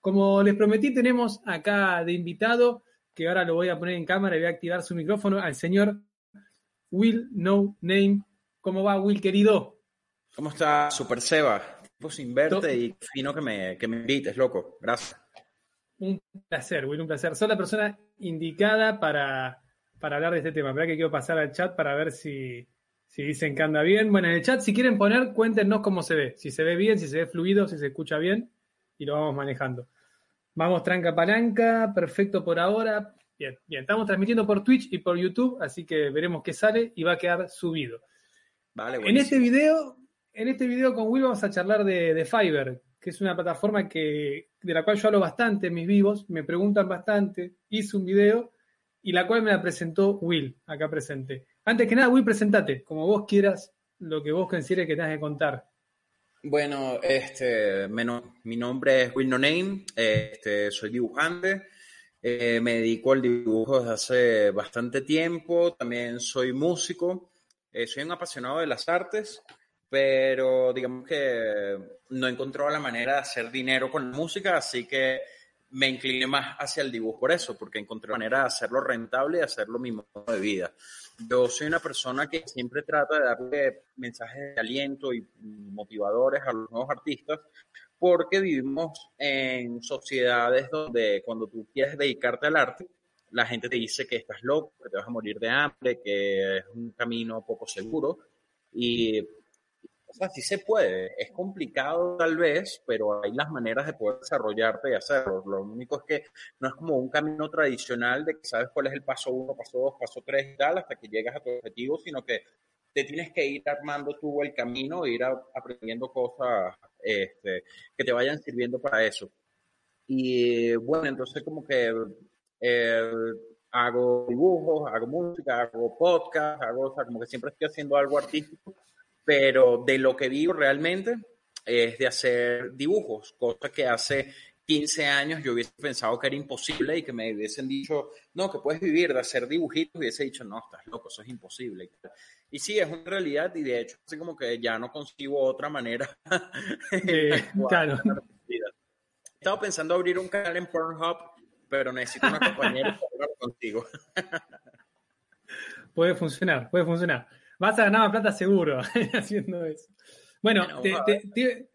como les prometí, tenemos acá de invitado, que ahora lo voy a poner en cámara y voy a activar su micrófono, al señor Will No Name. ¿Cómo va, Will, querido? ¿Cómo está, Super Seba? Tipo sin verte y fino que me, que me invites, loco. Gracias. Un placer, Will, un placer. Soy la persona indicada para, para hablar de este tema. Verá que quiero pasar al chat para ver si, si dicen que anda bien. Bueno, en el chat, si quieren poner, cuéntenos cómo se ve. Si se ve bien, si se ve fluido, si se escucha bien. Y lo vamos manejando. Vamos tranca palanca, perfecto por ahora. Bien, bien. Estamos transmitiendo por Twitch y por YouTube, así que veremos qué sale y va a quedar subido. Vale, en este video, en este video con Will vamos a charlar de, de Fiverr, que es una plataforma que, de la cual yo hablo bastante en mis vivos, me preguntan bastante, hice un video y la cual me la presentó Will, acá presente. Antes que nada, Will, presentate, como vos quieras, lo que vos consideres que tengas que contar. Bueno, este, mi nombre es Will No Name, este, soy dibujante, eh, me dedico al dibujo desde hace bastante tiempo, también soy músico, eh, soy un apasionado de las artes, pero digamos que no he encontrado la manera de hacer dinero con la música, así que me incliné más hacia el dibujo por eso, porque encontré manera de hacerlo rentable y hacerlo mi modo de vida. Yo soy una persona que siempre trata de darle mensajes de aliento y motivadores a los nuevos artistas, porque vivimos en sociedades donde cuando tú quieres dedicarte al arte, la gente te dice que estás loco, que te vas a morir de hambre, que es un camino poco seguro. Y o sea, sí se puede. Es complicado tal vez, pero hay las maneras de poder desarrollarte y hacerlo. Lo único es que no es como un camino tradicional de que sabes cuál es el paso uno, paso dos, paso tres y tal, hasta que llegas a tu objetivo, sino que te tienes que ir armando tú el camino ir aprendiendo cosas este, que te vayan sirviendo para eso. Y bueno, entonces como que eh, hago dibujos, hago música, hago podcast, hago, o sea, como que siempre estoy haciendo algo artístico pero de lo que vivo realmente es de hacer dibujos, cosa que hace 15 años yo hubiese pensado que era imposible y que me hubiesen dicho, no, que puedes vivir de hacer dibujitos, hubiese dicho, no, estás loco, eso es imposible. Y sí, es una realidad y de hecho, así como que ya no consigo otra manera. claro. He estado pensando abrir un canal en Pornhub, pero necesito una compañera para hablar contigo. puede funcionar, puede funcionar. Vas a ganar más plata seguro haciendo eso. Bueno, te,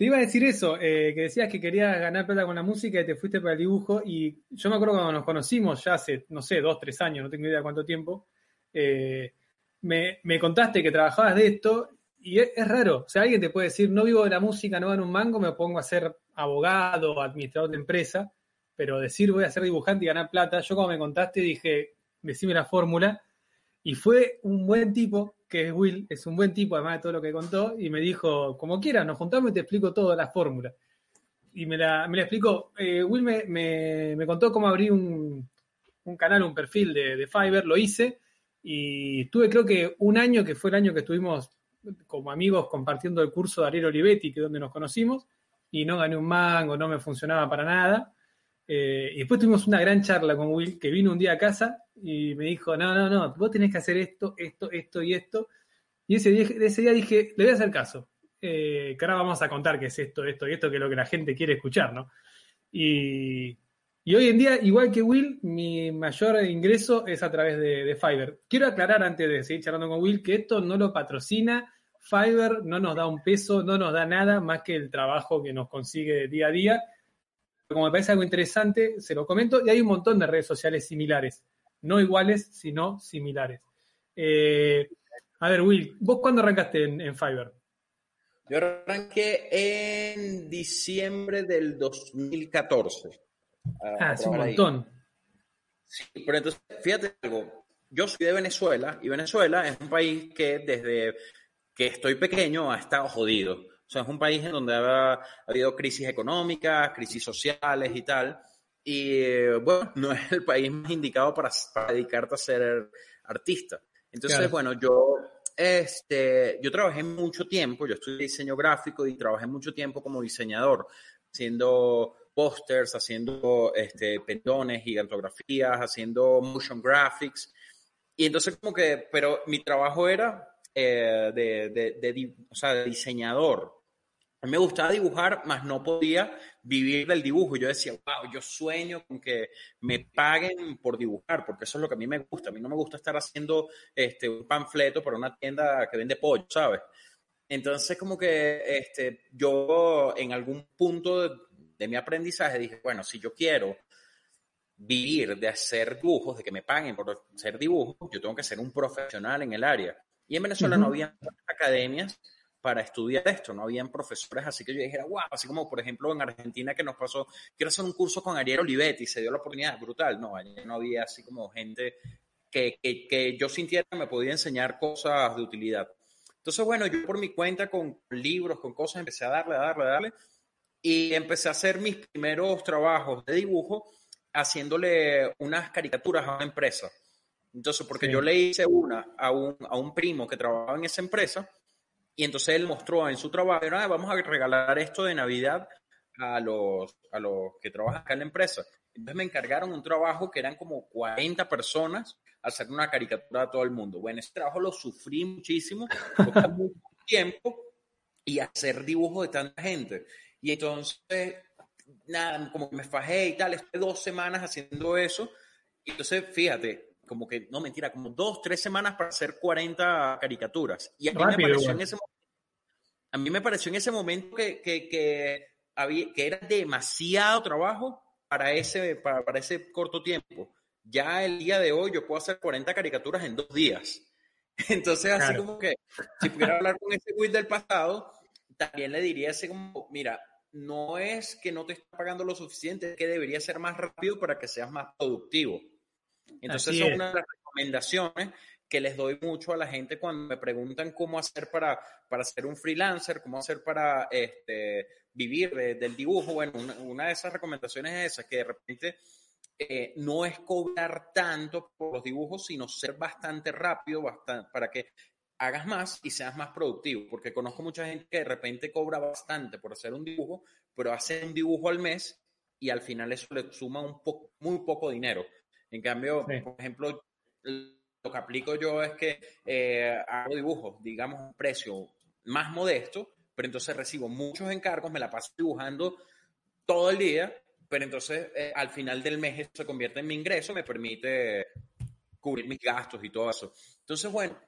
iba a decir eso, eh, que decías que querías ganar plata con la música y te fuiste para el dibujo. Y yo me acuerdo cuando nos conocimos, ya hace, no sé, dos, tres años, no tengo idea cuánto tiempo, eh, me, contaste que trabajabas de esto y es, raro. O sea, alguien te puede decir, no vivo de la música, no gano un mango, me pongo a ser abogado, administrador de empresa, pero decir voy a ser dibujante y ganar plata, yo como me contaste dije, decime la fórmula y fue un buen tipo, que es Will, es un buen tipo además de todo lo que contó, y me dijo, como quieras, nos juntamos y te explico toda la fórmula. Y me la, me la explicó. Eh, Will me, me, contó cómo abrir un, un canal, un perfil de, de, Fiverr, lo hice, y tuve creo que un año, que fue el año que estuvimos como amigos compartiendo el curso de Ariel Olivetti, que es donde nos conocimos, y no gané un mango, no me funcionaba para nada. Eh, y después tuvimos una gran charla con Will, que vino un día a casa y me dijo, no, no, no, vos tenés que hacer esto, esto, esto y esto. Y ese día, ese día dije, le voy a hacer caso, eh, que ahora vamos a contar qué es esto, esto y esto, que es lo que la gente quiere escuchar, ¿no? Y, hoy en día, igual que Will, mi mayor ingreso es a través de, de Fiverr. Quiero aclarar antes de seguir charlando con Will que esto no lo patrocina. Fiverr no nos da un peso, no nos da nada más que el trabajo que nos consigue día a día como me parece algo interesante, se lo comento, y hay un montón de redes sociales similares, no iguales, sino similares. Eh, a ver, Will, ¿vos cuándo arrancaste en, en Fiverr? Yo arranqué en diciembre del 2014. Ah, es un montón. Sí, pero entonces, fíjate algo, yo soy de Venezuela y Venezuela es un país que desde que estoy pequeño ha estado jodido. O sea, es un país en donde ha, habido crisis económicas, crisis sociales y tal. Y eh, bueno, no es el país más indicado para, dedicarte a ser artista. Entonces, bueno, yo, este, yo trabajé mucho tiempo, yo estudié diseño gráfico y trabajé mucho tiempo como diseñador, haciendo pósters, haciendo este, pendones, gigantografías, haciendo motion graphics. Y entonces como que, pero mi trabajo era eh, de, de, de, o sea, de diseñador A mí me gustaba dibujar, mas no podía vivir del dibujo. Yo decía, wow, yo sueño con que me paguen por dibujar, porque eso es lo que a mí me gusta. A mí no me gusta estar haciendo este, un panfleto para una tienda que vende pollo, ¿sabes? Entonces, como que este, yo en algún punto de, de mi aprendizaje dije, bueno, si yo quiero vivir de hacer dibujos, de que me paguen por hacer dibujos, yo tengo que ser un profesional en el área. Y en Venezuela no había academias para estudiar esto, no habían profesores, así que yo dijera, wow, así como por ejemplo en Argentina que nos pasó, quiero hacer un curso con Ariel Olivetti, se dio la oportunidad, brutal, no, no había así como gente que, que, que yo sintiera que me podía enseñar cosas de utilidad. Entonces, bueno, yo por mi cuenta con libros, con cosas, empecé a darle, a darle, a darle, y empecé a hacer mis primeros trabajos de dibujo haciéndole unas caricaturas a una empresa. Entonces, porque yo le hice una a un, a un primo que trabajaba en esa empresa y entonces él mostró en su trabajo, ah, vamos a regalar esto de Navidad a los, a los que trabajan acá en la empresa. Entonces me encargaron un trabajo que eran como 40 personas hacer una caricatura a todo el mundo. Bueno, ese trabajo lo sufrí muchísimo, mucho tiempo y hacer dibujos de tanta gente. Y entonces nada, como que me fajé y tal, estuve dos semanas haciendo eso. Y entonces, fíjate, como que, no mentira, como dos, tres semanas para hacer 40 caricaturas. Y a mí, me, pareció en ese, a mí me pareció en ese momento que, que, que, había, que era demasiado trabajo para ese, para, para ese corto tiempo. Ya el día de hoy yo puedo hacer 40 caricaturas en dos días. Entonces, así como que, si pudiera hablar con ese Will del pasado, también le diría así como, mira, no es que no te está pagando lo suficiente, es que debería ser más rápido para que seas más productivo. Entonces, es una de las recomendaciones que les doy mucho a la gente cuando me preguntan cómo hacer para, para ser un freelancer, cómo hacer para este, vivir del dibujo. Bueno, una, de esas recomendaciones es esa, que de repente eh, no es cobrar tanto por los dibujos, sino ser bastante rápido bastante, para que hagas más y seas más productivo, porque conozco mucha gente que de repente cobra bastante por hacer un dibujo, pero hace un dibujo al mes y al final eso le suma un poco, muy poco dinero. En cambio, por ejemplo, lo que aplico yo es que eh, hago dibujos, digamos, un precio más modesto, pero entonces recibo muchos encargos, me la paso dibujando todo el día, pero entonces eh, al final del mes eso se convierte en mi ingreso, me permite cubrir mis gastos y todo eso. Entonces, bueno,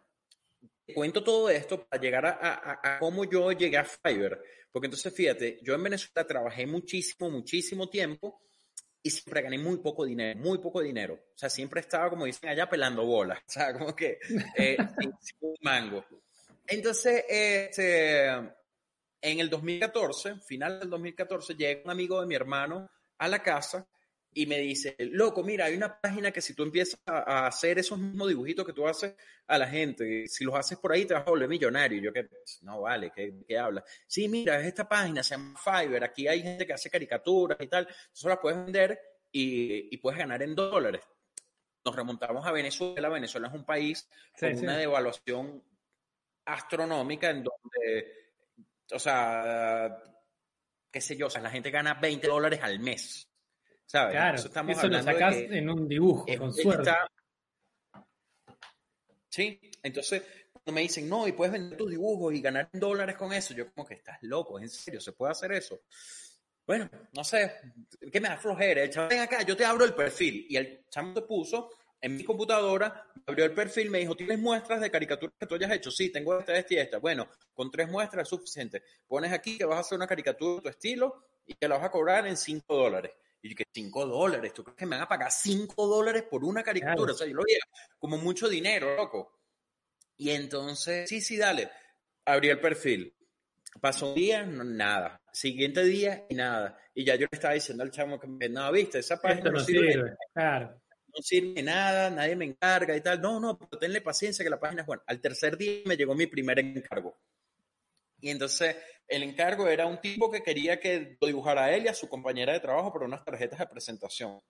cuento todo esto para llegar a, cómo yo llegué a Fiverr. Porque entonces, fíjate, yo en Venezuela trabajé muchísimo, muchísimo tiempo y siempre gané muy poco dinero, muy poco dinero. O sea, siempre estaba, como dicen allá, pelando bolas. O sea, como que eh, un mango. Entonces, este, en el 2014, final del 2014, llega un amigo de mi hermano a la casa y me dice, loco, mira, hay una página que si tú empiezas a, hacer esos mismos dibujitos que tú haces a la gente, si los haces por ahí te vas a volver millonario. Y yo que, no vale, ¿qué, qué habla? Sí, mira, es esta página, se llama Fiverr, aquí hay gente que hace caricaturas y tal, eso las puedes vender y, y puedes ganar en dólares. Nos remontamos a Venezuela, Venezuela es un país con una devaluación astronómica en donde, o sea, qué sé yo, o sea, la gente gana 20 dólares al mes. Claro, eso, estamos lo sacás en un dibujo, con suerte. Sí, entonces cuando me dicen, no, y puedes vender tus dibujos y ganar dólares con eso, yo como que estás loco, en serio, ¿se puede hacer eso? Bueno, no sé, ¿qué me da flojera? El chaval, ven acá, yo te abro el perfil. Y el chamo te puso en mi computadora, abrió el perfil, me dijo, ¿tienes muestras de caricaturas que tú hayas hecho? Sí, tengo esta, esta y esta. Bueno, con tres muestras es suficiente. Pones aquí que vas a hacer una caricatura de tu estilo y que la vas a cobrar en 5 dólares. Y yo que 5 dólares, ¿tú crees que me van a pagar 5 dólares por una caricatura? O sea, yo lo veía como mucho dinero, loco. Y entonces, sí, sí, dale. Abrí el perfil. Pasó un día, nada. Siguiente día y nada. Y ya yo le estaba diciendo al chamo que, no, viste, esa página no, sirve. Claro. No sirve nada, nadie me encarga y tal. No, no, pero tenle paciencia que la página es buena. Al tercer día me llegó mi primer encargo. Y entonces el encargo era un tipo que quería que lo dibujara a él y a su compañera de trabajo por unas tarjetas de presentación.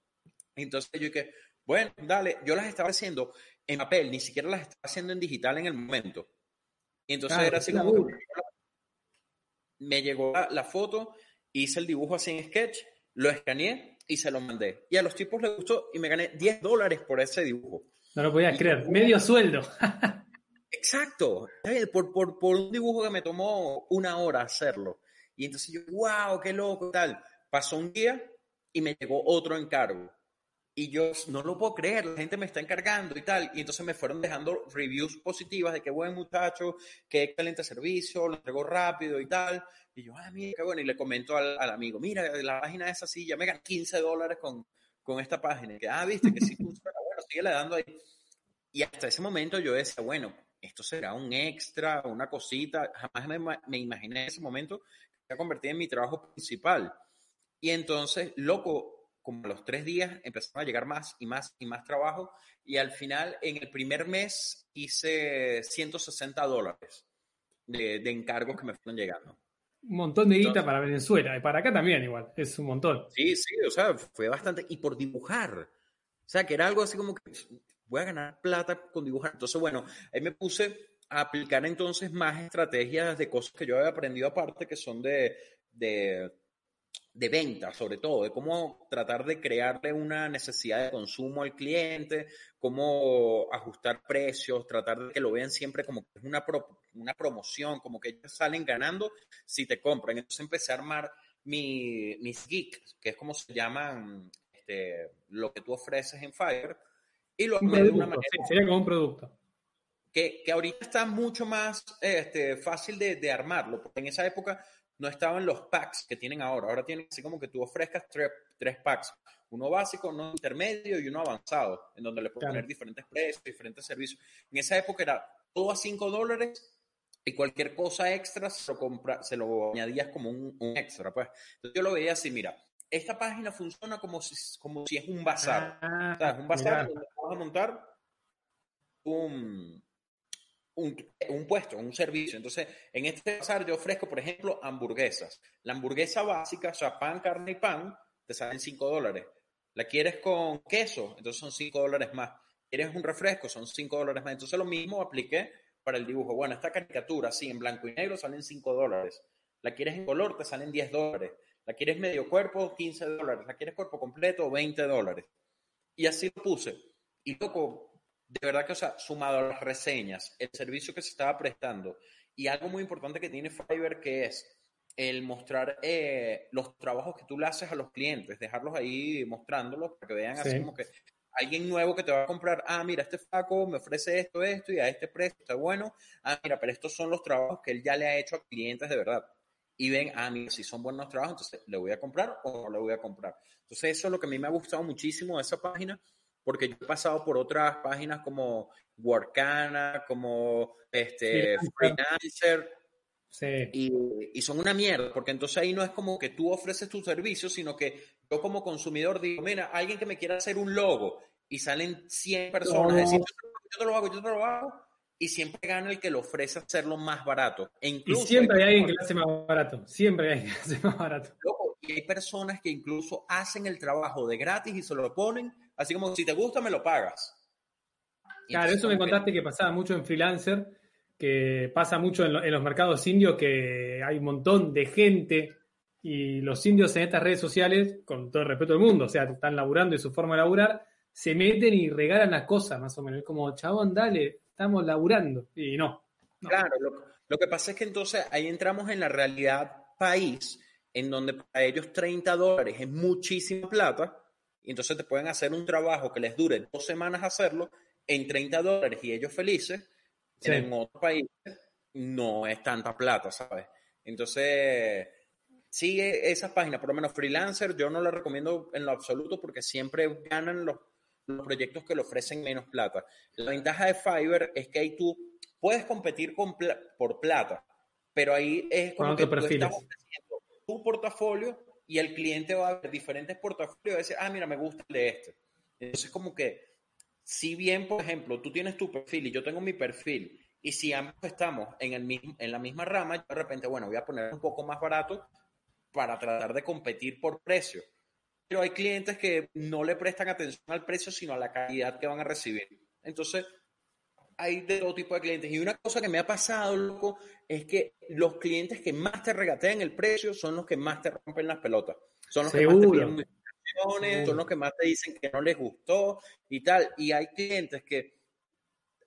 Entonces yo dije, bueno, dale, yo las estaba haciendo en papel, ni siquiera las estaba haciendo en digital en el momento. Y entonces era así como me llegó la, foto, hice el dibujo así en sketch, lo escaneé y se lo mandé. Y a los tipos les gustó y me gané 10 dólares por ese dibujo. No lo podías creer, medio sueldo. Exacto, por, por, por, un dibujo que me tomó una hora hacerlo. Y entonces yo, wow, qué loco, tal. Pasó un día y me llegó otro encargo. Y yo no lo puedo creer, la gente me está encargando y tal. Y entonces me fueron dejando reviews positivas de qué buen muchacho, qué excelente servicio, lo entregó rápido y tal. Y yo, ah, mira, qué bueno. Y le comento al, al amigo, mira, la página es así, ya me gané 15 dólares con, con esta página. Que, ah, viste, que sí funciona, bueno, sigue le dando ahí. Y hasta ese momento yo decía, bueno, esto será un extra, una cosita. Jamás me, me imaginé en ese momento que se a convertir en mi trabajo principal. Y entonces, loco, como a los tres días empezaron a llegar más y más y más trabajo. Y al final, en el primer mes, hice 160 dólares de, de encargos que me fueron llegando. Un montón de guita para Venezuela. Y para acá también igual. Es un montón. Sí, sí, o sea, fue bastante. Y por dibujar. O sea, que era algo así como que voy a ganar plata con dibujar. Entonces, bueno, ahí me puse a aplicar entonces más estrategias de cosas que yo había aprendido aparte, que son de, de, de venta, sobre todo, de cómo tratar de crearle una necesidad de consumo al cliente, cómo ajustar precios, tratar de que lo vean siempre como es una, una promoción, como que ellos salen ganando si te compran. Entonces empecé a armar mi, mis geeks, que es como se llaman este, lo que tú ofreces en Fire y lo de una manera. sería como un producto. Que, que, ahorita está mucho más este, fácil de, de, armarlo, porque en esa época no estaban los packs que tienen ahora. Ahora tienen así como que tú ofrezcas tres, tres packs. Uno básico, uno intermedio y uno avanzado, en donde le puedes poner diferentes precios, diferentes servicios. En esa época era todo a 5 dólares y cualquier cosa extra se lo, compra, se lo añadías como un, un, extra. Pues. Entonces yo lo veía así, mira, esta página funciona como si, como si es un bazar. Ah, o sea, es un bazar donde vas a montar un, un, un, puesto, un servicio. Entonces, en este bazar yo ofrezco, por ejemplo, hamburguesas. La hamburguesa básica, o sea, pan, carne y pan, te salen 5 dólares. La quieres con queso, entonces son 5 dólares más. Quieres un refresco, son 5 dólares más. Entonces, lo mismo apliqué para el dibujo. Bueno, esta caricatura, sí, en blanco y negro salen 5 dólares. La quieres en color, te salen 10 dólares. La quieres medio cuerpo, 15 dólares. La quieres cuerpo completo, 20 dólares. Y así lo puse. Y loco, de verdad que, o sea, sumado a las reseñas, el servicio que se estaba prestando y algo muy importante que tiene Fiverr que es el mostrar eh, los trabajos que tú le haces a los clientes, dejarlos ahí mostrándolos para que vean así como que alguien nuevo que te va a comprar, ah, mira, este Faco me ofrece esto, esto y a este precio está bueno, ah, mira, pero estos son los trabajos que él ya le ha hecho a clientes de verdad y ven, ah, mira, si son buenos trabajos, entonces le voy a comprar o no le voy a comprar. Entonces eso es lo que a mí me ha gustado muchísimo de esa página, porque yo he pasado por otras páginas como Workana, como este, Freelancer, sí. y, y, son una mierda, porque entonces ahí no es como que tú ofreces tu servicio, sino que yo como consumidor digo, mira, alguien que me quiera hacer un logo y salen 100 personas, no. decir, yo te lo hago, yo te lo hago, y siempre gana el que lo ofrece hacerlo más barato. E incluso y siempre hay, alguien que lo hace más barato. Siempre hay alguien que lo hace más barato. Loco, y hay personas que incluso hacen el trabajo de gratis y se lo ponen, así como si te gusta, me lo pagas. Claro, eso me contaste que pasaba mucho en freelancer, que pasa mucho en, lo, en los mercados indios, que hay un montón de gente y los indios en estas redes sociales, con todo el respeto del mundo, o sea, están laburando y su forma de laburar, se meten y regalan las cosas, más o menos. Es como, chabón, dale, estamos laburando. Y no. no. Claro, lo, lo, que pasa es que entonces ahí entramos en la realidad país, en donde para ellos 30 dólares es muchísima plata, y entonces te pueden hacer un trabajo que les dure dos semanas hacerlo en 30 dólares y ellos felices. Sí. En otros países no es tanta plata, ¿sabes? Entonces, sigue esas páginas, por lo menos freelancer, yo no la recomiendo en lo absoluto porque siempre ganan los los proyectos que le ofrecen menos plata. La ventaja de Fiverr es que ahí tú puedes competir con pl por plata, pero ahí es como que tú estás ofreciendo tu portafolio y el cliente va a ver diferentes portafolios y va a decir, ah, mira, me gusta el de este. Entonces, como que, si bien, por ejemplo, tú tienes tu perfil y yo tengo mi perfil, y si ambos estamos en, el mismo, en la misma rama, yo de repente, bueno, voy a poner un poco más barato para tratar de competir por precio pero hay clientes que no le prestan atención al precio, sino a la calidad que van a recibir. Entonces, hay de todo tipo de clientes. Y una cosa que me ha pasado, loco, es que los clientes que más te regatean el precio son los que más te rompen las pelotas. Son los Seguro. que más te piden son los que más te dicen que no les gustó y tal. Y hay clientes que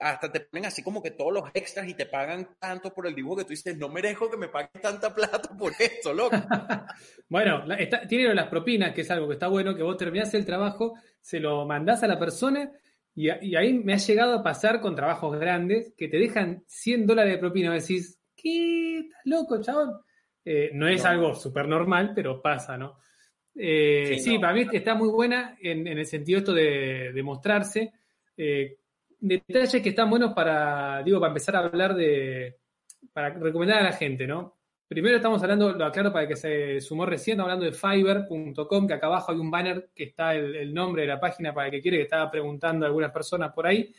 hasta te ponen así como que todos los extras y te pagan tanto por el dibujo que tú dices, no merezco que me paguen tanta plata por esto, loco. bueno, tiene las propinas, que es algo que está bueno, que vos terminás el trabajo, se lo mandás a la persona y, ahí me ha llegado a pasar con trabajos grandes que te dejan 100 dólares de propina. Decís, ¿qué? ¿Estás loco, chabón? Eh, no es algo súper normal, pero pasa, ¿no? Eh, sí, para mí está muy buena en, el sentido esto de, mostrarse. Eh, detalles que están buenos para, digo, para empezar a hablar de, para recomendar a la gente, ¿no? Primero estamos hablando, lo aclaro para que se sumó recién, hablando de fiverr.com, que acá abajo hay un banner que está el, nombre de la página para el que quiere, que estaba preguntando a algunas personas por ahí.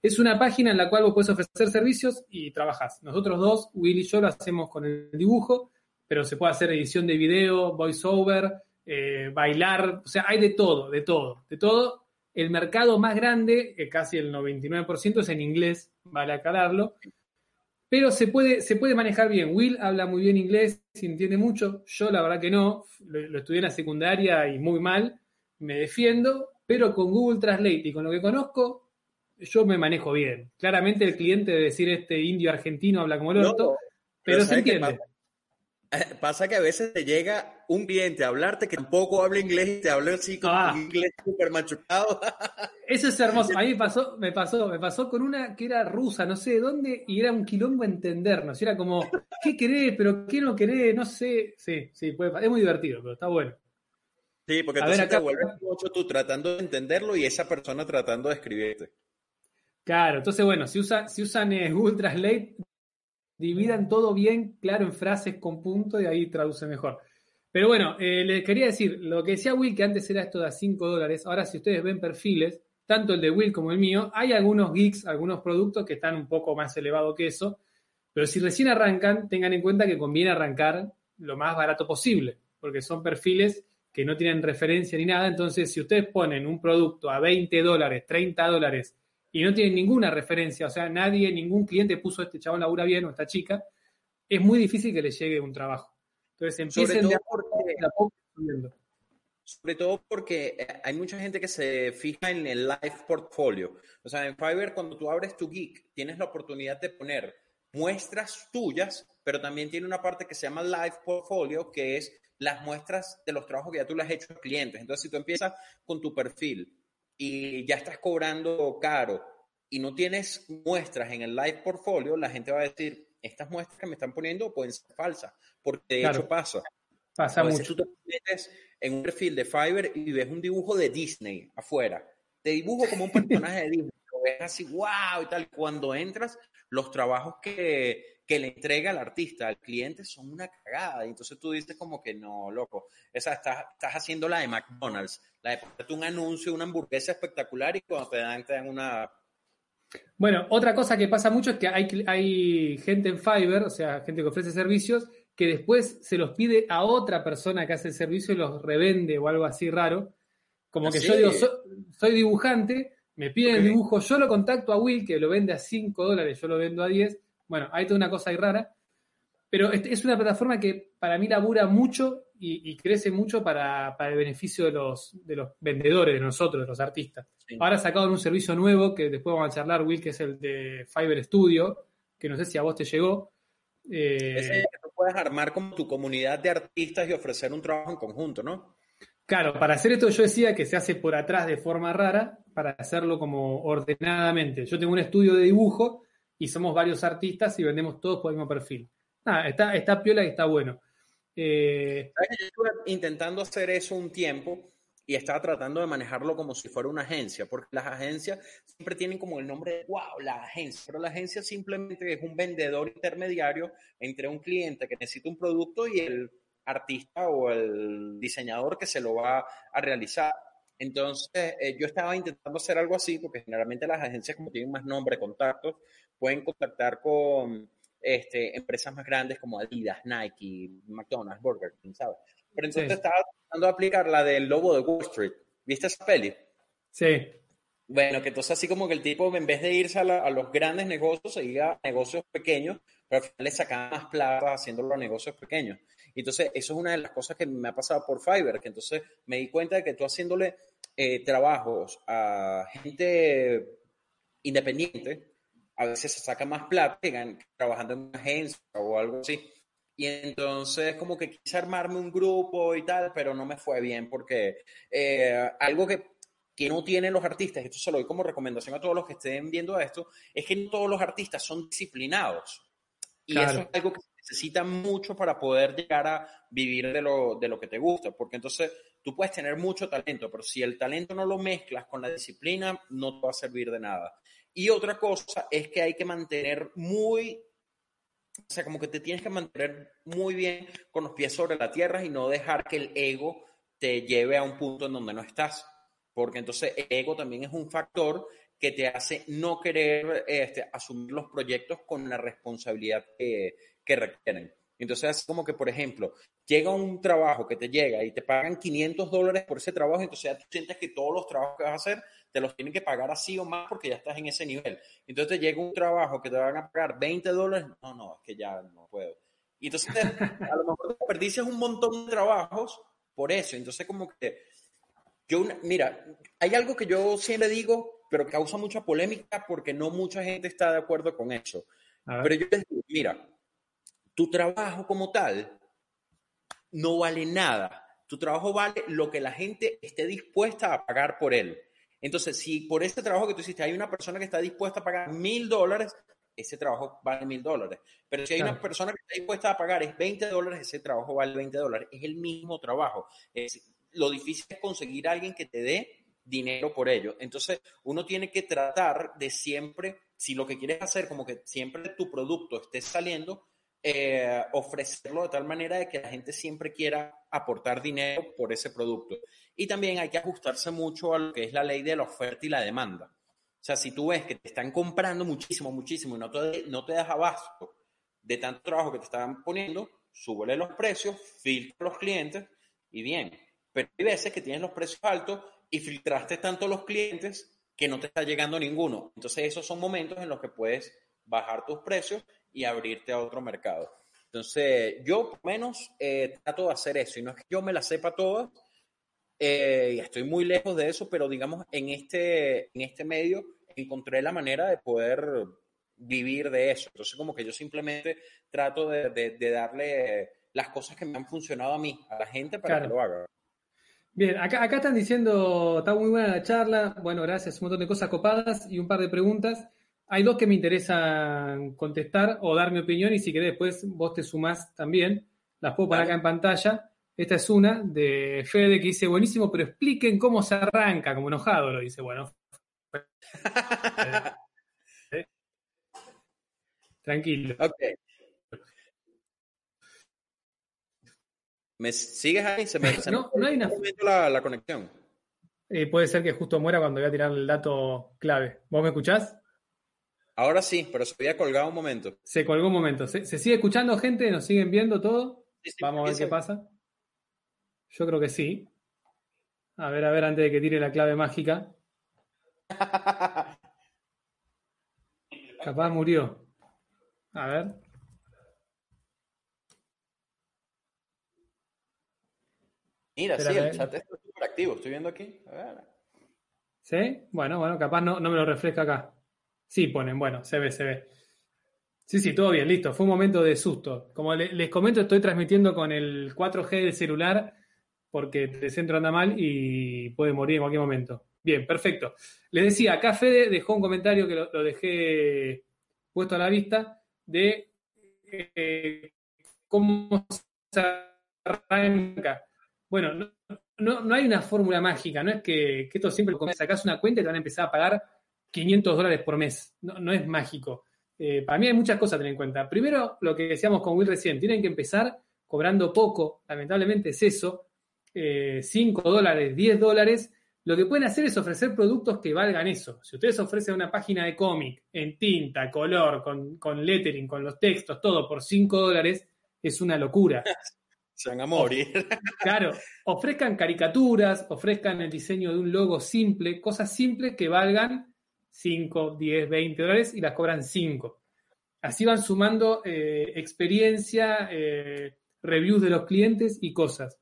Es una página en la cual vos puedes ofrecer servicios y trabajas. Nosotros dos, Will y yo, lo hacemos con el dibujo, pero se puede hacer edición de video, voiceover, eh, bailar, o sea, hay de todo, de todo, de todo el mercado más grande, que casi el 99%, es en inglés, vale aclararlo. Pero se puede, se puede manejar bien. Will habla muy bien inglés, se entiende mucho. Yo la verdad que no, lo, estudié en la secundaria y muy mal, me defiendo, pero con Google Translate y con lo que conozco, yo me manejo bien. Claramente el cliente debe decir este indio argentino habla como el otro, pero, se entiende. Pasa que a veces te llega un cliente a hablarte que tampoco habla inglés y te habla así con ah. inglés súper machucado. Eso es hermoso. A mí me pasó, me pasó, me pasó con una que era rusa, no sé de dónde, y era un quilombo entendernos. Y era como, ¿qué querés? ¿Pero qué no querés? No sé. Sí, sí, puede, es muy divertido, pero está bueno. Sí, porque entonces te vuelves mucho tú tratando de entenderlo y esa persona tratando de escribirte. Claro, entonces bueno, si, usa, si usan eh, Google Translate, dividan todo bien, claro, en frases con punto y ahí traduce mejor. Pero bueno, eh, les quería decir, lo que decía Will, que antes era esto de a 5 dólares, ahora si ustedes ven perfiles, tanto el de Will como el mío, hay algunos geeks, algunos productos que están un poco más elevados que eso, pero si recién arrancan, tengan en cuenta que conviene arrancar lo más barato posible, porque son perfiles que no tienen referencia ni nada, entonces si ustedes ponen un producto a 20 dólares, 30 dólares, y no tienen ninguna referencia, o sea, nadie, ningún cliente puso este chabón labura bien o esta chica, es muy difícil que le llegue un trabajo. Entonces empiecen sobre todo porque, Sobre todo porque eh, hay mucha gente que se fija en el live portfolio. O sea, en Fiverr, cuando tú abres tu geek, tienes la oportunidad de poner muestras tuyas, pero también tiene una parte que se llama live portfolio, que es las muestras de los trabajos que ya tú le has hecho a clientes. Entonces, si tú empiezas con tu perfil y ya estás cobrando caro y no tienes muestras en el live portfolio, la gente va a decir, estas muestras que me están poniendo pueden ser falsas, porque de hecho pasa. Pasa mucho. Tú te metes en un perfil de Fiverr y ves un dibujo de Disney afuera. Te dibujo como un personaje de Disney. Lo ves así, wow, y tal. Cuando entras, los trabajos que, que le entrega el artista al cliente son una cagada. Y entonces tú dices como que no, loco. Esa, estás, estás haciendo la de McDonald's, la de ponerte un anuncio, una hamburguesa espectacular y cuando te dan, te dan una... Bueno, otra cosa que pasa mucho es que hay, hay gente en Fiverr, o sea, gente que ofrece servicios, que después se los pide a otra persona que hace el servicio y los revende o algo así raro. Como que yo digo, soy dibujante, me piden el dibujo, yo lo contacto a Will, que lo vende a 5 dólares, yo lo vendo a 10. Bueno, hay toda una cosa ahí rara. Pero es una plataforma que para mí labura mucho y, crece mucho para, el beneficio de los, de los vendedores, de nosotros, de los artistas. Ahora sacado un servicio nuevo que después vamos a charlar, Will, que es el de Fiverr Studio, que no sé si a vos te llegó. Eh, Ese que tú puedes armar como tu comunidad de artistas y ofrecer un trabajo en conjunto, ¿no? Claro, para hacer esto yo decía que se hace por atrás de forma rara, para hacerlo como ordenadamente. Yo tengo un estudio de dibujo y somos varios artistas y vendemos todos por el mismo perfil. Ah, está, está piola y está bueno. Eh, intentando hacer eso un tiempo y estaba tratando de manejarlo como si fuera una agencia, porque las agencias siempre tienen como el nombre de, wow, la agencia, pero la agencia simplemente es un vendedor intermediario entre un cliente que necesita un producto y el artista o el diseñador que se lo va a realizar. Entonces, eh, yo estaba intentando hacer algo así, porque generalmente las agencias, como tienen más nombre, contactos, pueden contactar con este, empresas más grandes como Adidas, Nike, McDonald's, Burger King, ¿sabes? Pero entonces estaba tratando de aplicar la del lobo de Wall Street. ¿Viste esa peli? Sí. Bueno, que entonces así como que el tipo, en vez de irse a, los grandes negocios, se iba a negocios pequeños, pero al final le sacaba más plata haciéndolo a negocios pequeños. Entonces, eso es una de las cosas que me ha pasado por Fiverr, que entonces me di cuenta de que tú haciéndole eh, trabajos a gente independiente, a veces se saca más plata que trabajando en una agencia o algo así. Y entonces como que quise armarme un grupo y tal, pero no me fue bien porque eh, algo que, que no tienen los artistas, esto se lo doy como recomendación a todos los que estén viendo esto, es que no todos los artistas son disciplinados. Y eso es algo que se necesita mucho para poder llegar a vivir de lo, de lo que te gusta, porque entonces tú puedes tener mucho talento, pero si el talento no lo mezclas con la disciplina, no te va a servir de nada. Y otra cosa es que hay que mantener muy, o sea, como que te tienes que mantener muy bien con los pies sobre la tierra y no dejar que el ego te lleve a un punto en donde no estás. Porque entonces el ego también es un factor que te hace no querer este, asumir los proyectos con la responsabilidad que, que requieren. Entonces, es como que, por ejemplo, llega un trabajo que te llega y te pagan 500 dólares por ese trabajo, entonces ya tú sientes que todos los trabajos que vas a hacer te los tienen que pagar así o más porque ya estás en ese nivel. Entonces llega un trabajo que te van a pagar 20 dólares, no, no, es que ya no puedo. Y entonces a lo mejor desperdicias un montón de trabajos por eso. Entonces como que yo, mira, hay algo que yo siempre digo, pero causa mucha polémica porque no mucha gente está de acuerdo con eso. Pero yo les digo, mira, tu trabajo como tal no vale nada. Tu trabajo vale lo que la gente esté dispuesta a pagar por él. Entonces, si por ese trabajo que tú hiciste hay una persona que está dispuesta a pagar mil dólares, ese trabajo vale mil dólares. Pero si hay una persona que está dispuesta a pagar es 20 dólares, ese trabajo vale 20 dólares. Es el mismo trabajo. lo difícil es conseguir a alguien que te dé dinero por ello. Entonces, uno tiene que tratar de siempre, si lo que quieres hacer, como que siempre tu producto esté saliendo, eh, ofrecerlo de tal manera de que la gente siempre quiera aportar dinero por ese producto. Y también hay que ajustarse mucho a lo que es la ley de la oferta y la demanda. O sea, si tú ves que te están comprando muchísimo, muchísimo y no te, no te das abasto de tanto trabajo que te están poniendo, súbele los precios, filtra los clientes y bien. Pero hay veces que tienes los precios altos y filtraste tanto los clientes que no te está llegando ninguno. Entonces esos son momentos en los que puedes bajar tus precios y abrirte a otro mercado. Entonces, yo por menos eh, trato de hacer eso, y no es que yo me la sepa todas, eh, y estoy muy lejos de eso, pero digamos, en este, en este medio encontré la manera de poder vivir de eso. Entonces, como que yo simplemente trato de, de, darle las cosas que me han funcionado a mí, a la gente, para que lo haga. Bien, acá, acá están diciendo, está muy buena la charla, bueno, gracias, un montón de cosas copadas y un par de preguntas. Hay dos que me interesan contestar o dar mi opinión y si querés después vos te sumás también. Las puedo poner acá en pantalla. Esta es una de Fede que dice, buenísimo, pero expliquen cómo se arranca, como enojado lo dice. Bueno. Tranquilo. Ok. ¿Me sigues ahí? Se me, no, no hay una... la, conexión. Eh, puede ser que justo muera cuando voy a tirar el dato clave. ¿Vos me escuchás? Ahora sí, pero se había colgado un momento. Se colgó un momento. ¿Se, sigue escuchando gente? ¿Nos siguen viendo todo? Vamos a ver qué pasa. Yo creo que sí. A ver, a ver, antes de que tire la clave mágica. Capaz murió. A ver. Mira, sí, el chat está súper activo. Estoy viendo aquí. A ver. ¿Sí? Bueno, bueno, capaz no, no me lo refresca acá. Sí, ponen, bueno, se ve, se ve. Sí, sí, todo bien, listo. Fue un momento de susto. Como les comento, estoy transmitiendo con el 4G del celular porque el centro anda mal y puede morir en cualquier momento. Bien, perfecto. Les decía, acá Fede dejó un comentario que lo, dejé puesto a la vista de eh, cómo se arranca. Bueno, no, hay una fórmula mágica, no es que, esto siempre sacas una cuenta y te van a empezar a pagar 500 dólares por mes. No, es mágico. Eh, para mí hay muchas cosas a tener en cuenta. Primero, lo que decíamos con Will recién, tienen que empezar cobrando poco, lamentablemente es eso, 5 eh, dólares, 10 dólares. Lo que pueden hacer es ofrecer productos que valgan eso. Si ustedes ofrecen una página de cómic en tinta, color, con, con lettering, con los textos, todo por 5 dólares, es una locura. Se van a morir. Claro, ofrezcan caricaturas, ofrezcan el diseño de un logo simple, cosas simples que valgan 5, 10, 20 dólares y las cobran 5. Así van sumando eh, experiencia, eh, reviews de los clientes y cosas.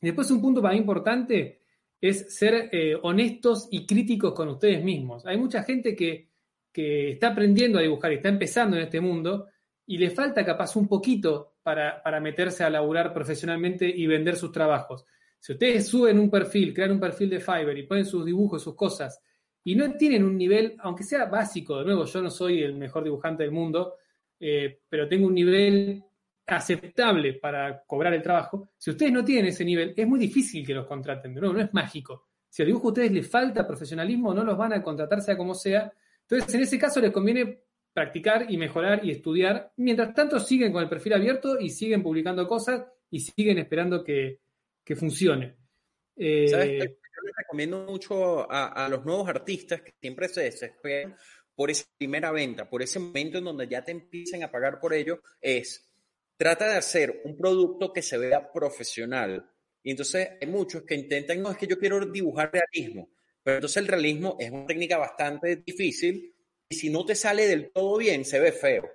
Después un punto para importante es ser eh, honestos y críticos con ustedes mismos. Hay mucha gente que que está aprendiendo a dibujar y está empezando en este mundo y le falta capaz un poquito para, para meterse a laburar profesionalmente y vender sus trabajos. Si ustedes suben un perfil, crean un perfil de Fiverr y ponen sus dibujos, sus cosas, y no tienen un nivel, aunque sea básico, de nuevo, yo no soy el mejor dibujante del mundo, eh, pero tengo un nivel aceptable para cobrar el trabajo. Si ustedes no tienen ese nivel, es muy difícil que los contraten. De nuevo, no es mágico. Si al dibujo a ustedes les falta profesionalismo, no los van a contratar sea como sea. Entonces, en ese caso les conviene practicar y mejorar y estudiar. Mientras tanto, siguen con el perfil abierto y siguen publicando cosas y siguen esperando que, que funcione. Eh, Yo les recomiendo mucho a, los nuevos artistas que siempre se desesperan por esa primera venta, por ese momento en donde ya te empiecen a pagar por ello, es trata de hacer un producto que se vea profesional. Y entonces hay muchos que intentan, no, es que yo quiero dibujar realismo, pero entonces el realismo es una técnica bastante difícil y si no te sale del todo bien, se ve feo.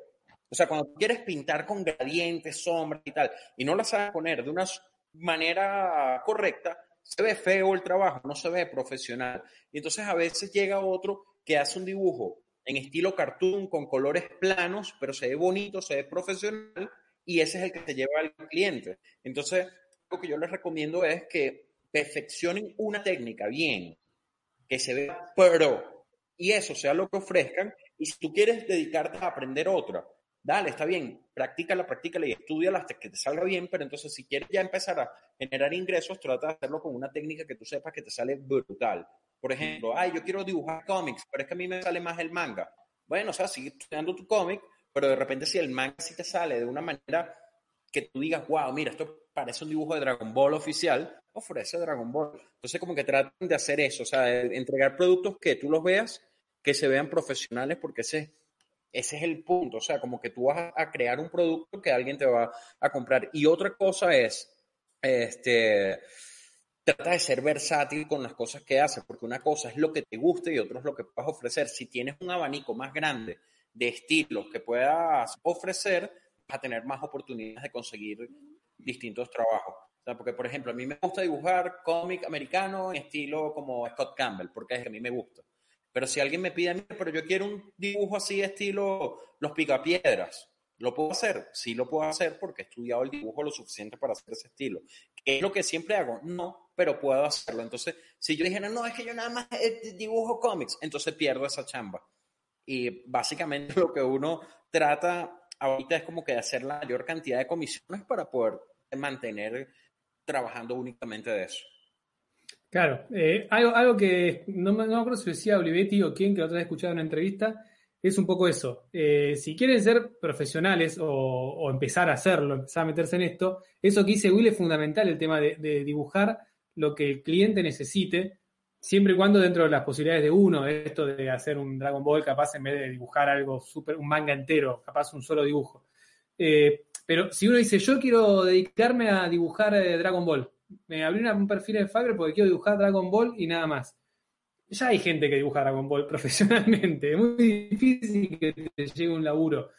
O sea, cuando quieres pintar con gradientes, sombras y tal, y no las sabes poner de unas manera correcta, se ve feo el trabajo, no se ve profesional. Y entonces a veces llega otro que hace un dibujo en estilo cartoon con colores planos, pero se ve bonito, se ve profesional y ese es el que te lleva al cliente. Entonces, lo que yo les recomiendo es que perfeccionen una técnica bien, que se vea pro y eso sea lo que ofrezcan. Y si tú quieres dedicarte a aprender otra, dale, está bien, practícala, practícala y estudiala hasta que te salga bien, pero entonces si quieres ya empezar a generar ingresos, trata de hacerlo con una técnica que tú sepas que te sale brutal. Por ejemplo, ay, yo quiero dibujar cómics, pero es que a mí me sale más el manga. Bueno, o sea, sigue estudiando tu cómic, pero de repente si el manga sí te sale de una manera que tú digas, wow, mira, esto parece un dibujo de Dragon Ball oficial, ofrece Dragon Ball. Entonces, como que traten de hacer eso, o sea, entregar productos que tú los veas, que se vean profesionales, porque ese ese es el punto, o sea, como que tú vas a crear un producto que alguien te va a comprar. Y otra cosa es, este, trata de ser versátil con las cosas que haces, porque una cosa es lo que te guste y otra es lo que puedas ofrecer. Si tienes un abanico más grande de estilos que puedas ofrecer, vas a tener más oportunidades de conseguir distintos trabajos. O sea, porque, por ejemplo, a mí me gusta dibujar cómic americano en estilo como Scott Campbell, porque es que a mí me gusta. Pero si alguien me pide pero yo quiero un dibujo así estilo Los Picapiedras, ¿lo puedo hacer? Sí lo puedo hacer porque he estudiado el dibujo lo suficiente para hacer ese estilo. ¿Qué es lo que siempre hago? No, pero puedo hacerlo. Entonces, si yo dijera, no, es que yo nada más eh, dibujo cómics, entonces pierdo esa chamba. Y básicamente lo que uno trata ahorita es como que de hacer la mayor cantidad de comisiones para poder mantener trabajando únicamente de eso. Claro, eh, algo, que no, no me acuerdo si decía Olivetti o quién que la otra vez escuchado en una entrevista, es un poco eso. Eh, si quieren ser profesionales o, empezar a hacerlo, empezar a meterse en esto, eso que dice Will es fundamental, el tema de, dibujar lo que el cliente necesite, siempre y cuando dentro de las posibilidades de uno, esto de hacer un Dragon Ball capaz en vez de dibujar algo súper, un manga entero, capaz un solo dibujo. Eh, pero si uno dice, yo quiero dedicarme a dibujar Dragon Ball, me abrí un perfil en Fiverr porque quiero dibujar Dragon Ball y nada más. Ya hay gente que dibuja Dragon Ball profesionalmente. Es muy difícil que te llegue un laburo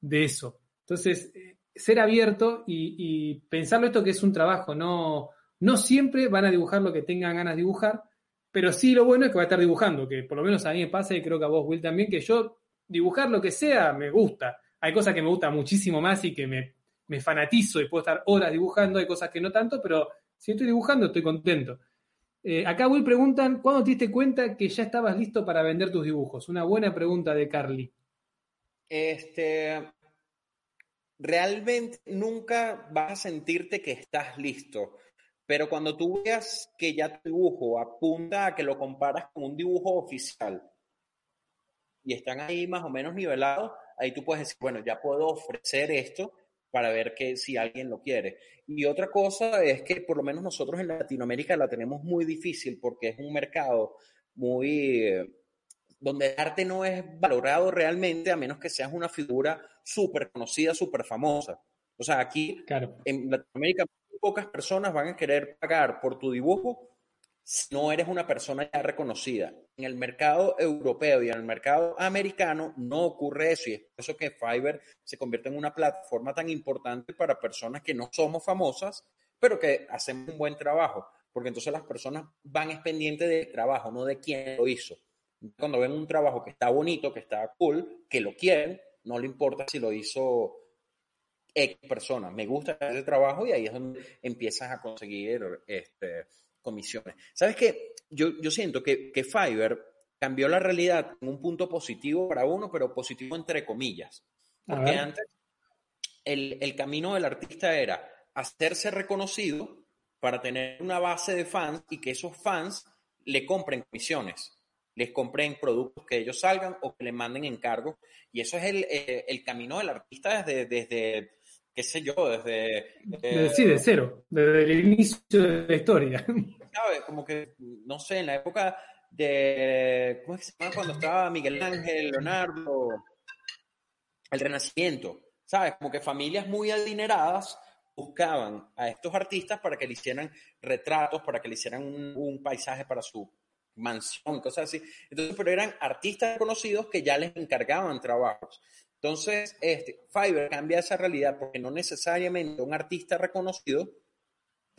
de, eso. Entonces, eh, ser abierto y, pensarlo esto que es un trabajo. No, no siempre van a dibujar lo que tengan ganas de dibujar, pero sí lo bueno es que va a estar dibujando, que por lo menos a mí me pasa y creo que a vos, Will, también, que yo dibujar lo que sea me gusta. Hay cosas que me gustan muchísimo más y que me, me fanatizo y puedo estar horas dibujando, hay cosas que no tanto, pero si estoy dibujando, estoy contento. Eh, acá Will preguntan, ¿cuándo te diste cuenta que ya estabas listo para vender tus dibujos? Una buena pregunta de Carly. Este, realmente nunca vas a sentirte que estás listo, pero cuando tú veas que ya tu dibujo apunta a que lo comparas con un dibujo oficial y están ahí más o menos nivelados, ahí tú puedes decir, bueno, ya puedo ofrecer esto para ver que si alguien lo quiere. Y otra cosa es que por lo menos nosotros en Latinoamérica la tenemos muy difícil porque es un mercado muy donde el arte no es valorado realmente a menos que seas una figura súper conocida, súper famosa. O sea, aquí en Latinoamérica pocas personas van a querer pagar por tu dibujo si no eres una persona ya reconocida. En el mercado europeo y en el mercado americano no ocurre eso y es por eso que Fiverr se convierte en una plataforma tan importante para personas que no somos famosas, pero que hacemos un buen trabajo, porque entonces las personas van es pendiente del trabajo, no de quién lo hizo. Cuando ven un trabajo que está bonito, que está cool, que lo quieren, no le importa si lo hizo X persona. Me gusta ese trabajo y ahí es donde empiezas a conseguir este, comisiones. ¿Sabes qué? Yo, yo siento que, que Fiverr cambió la realidad en un punto positivo para uno, pero positivo entre comillas. Porque antes el, el camino del artista era hacerse reconocido para tener una base de fans y que esos fans le compren comisiones, les compren productos que ellos salgan o que le manden encargos. Y eso es el, eh, el camino del artista desde, desde, qué sé yo, desde... Eh, sí, de cero, desde el inicio de la historia. ¿Sabes? Como que, no sé, en la época de, ¿cómo es que se llama? Cuando estaba Miguel Ángel, Leonardo, el Renacimiento, ¿sabes? Como que familias muy adineradas buscaban a estos artistas para que le hicieran retratos, para que le hicieran un, paisaje para su mansión, cosas así. Entonces, pero eran artistas conocidos que ya les encargaban trabajos. Entonces, este, Fiverr cambia esa realidad porque no necesariamente un artista reconocido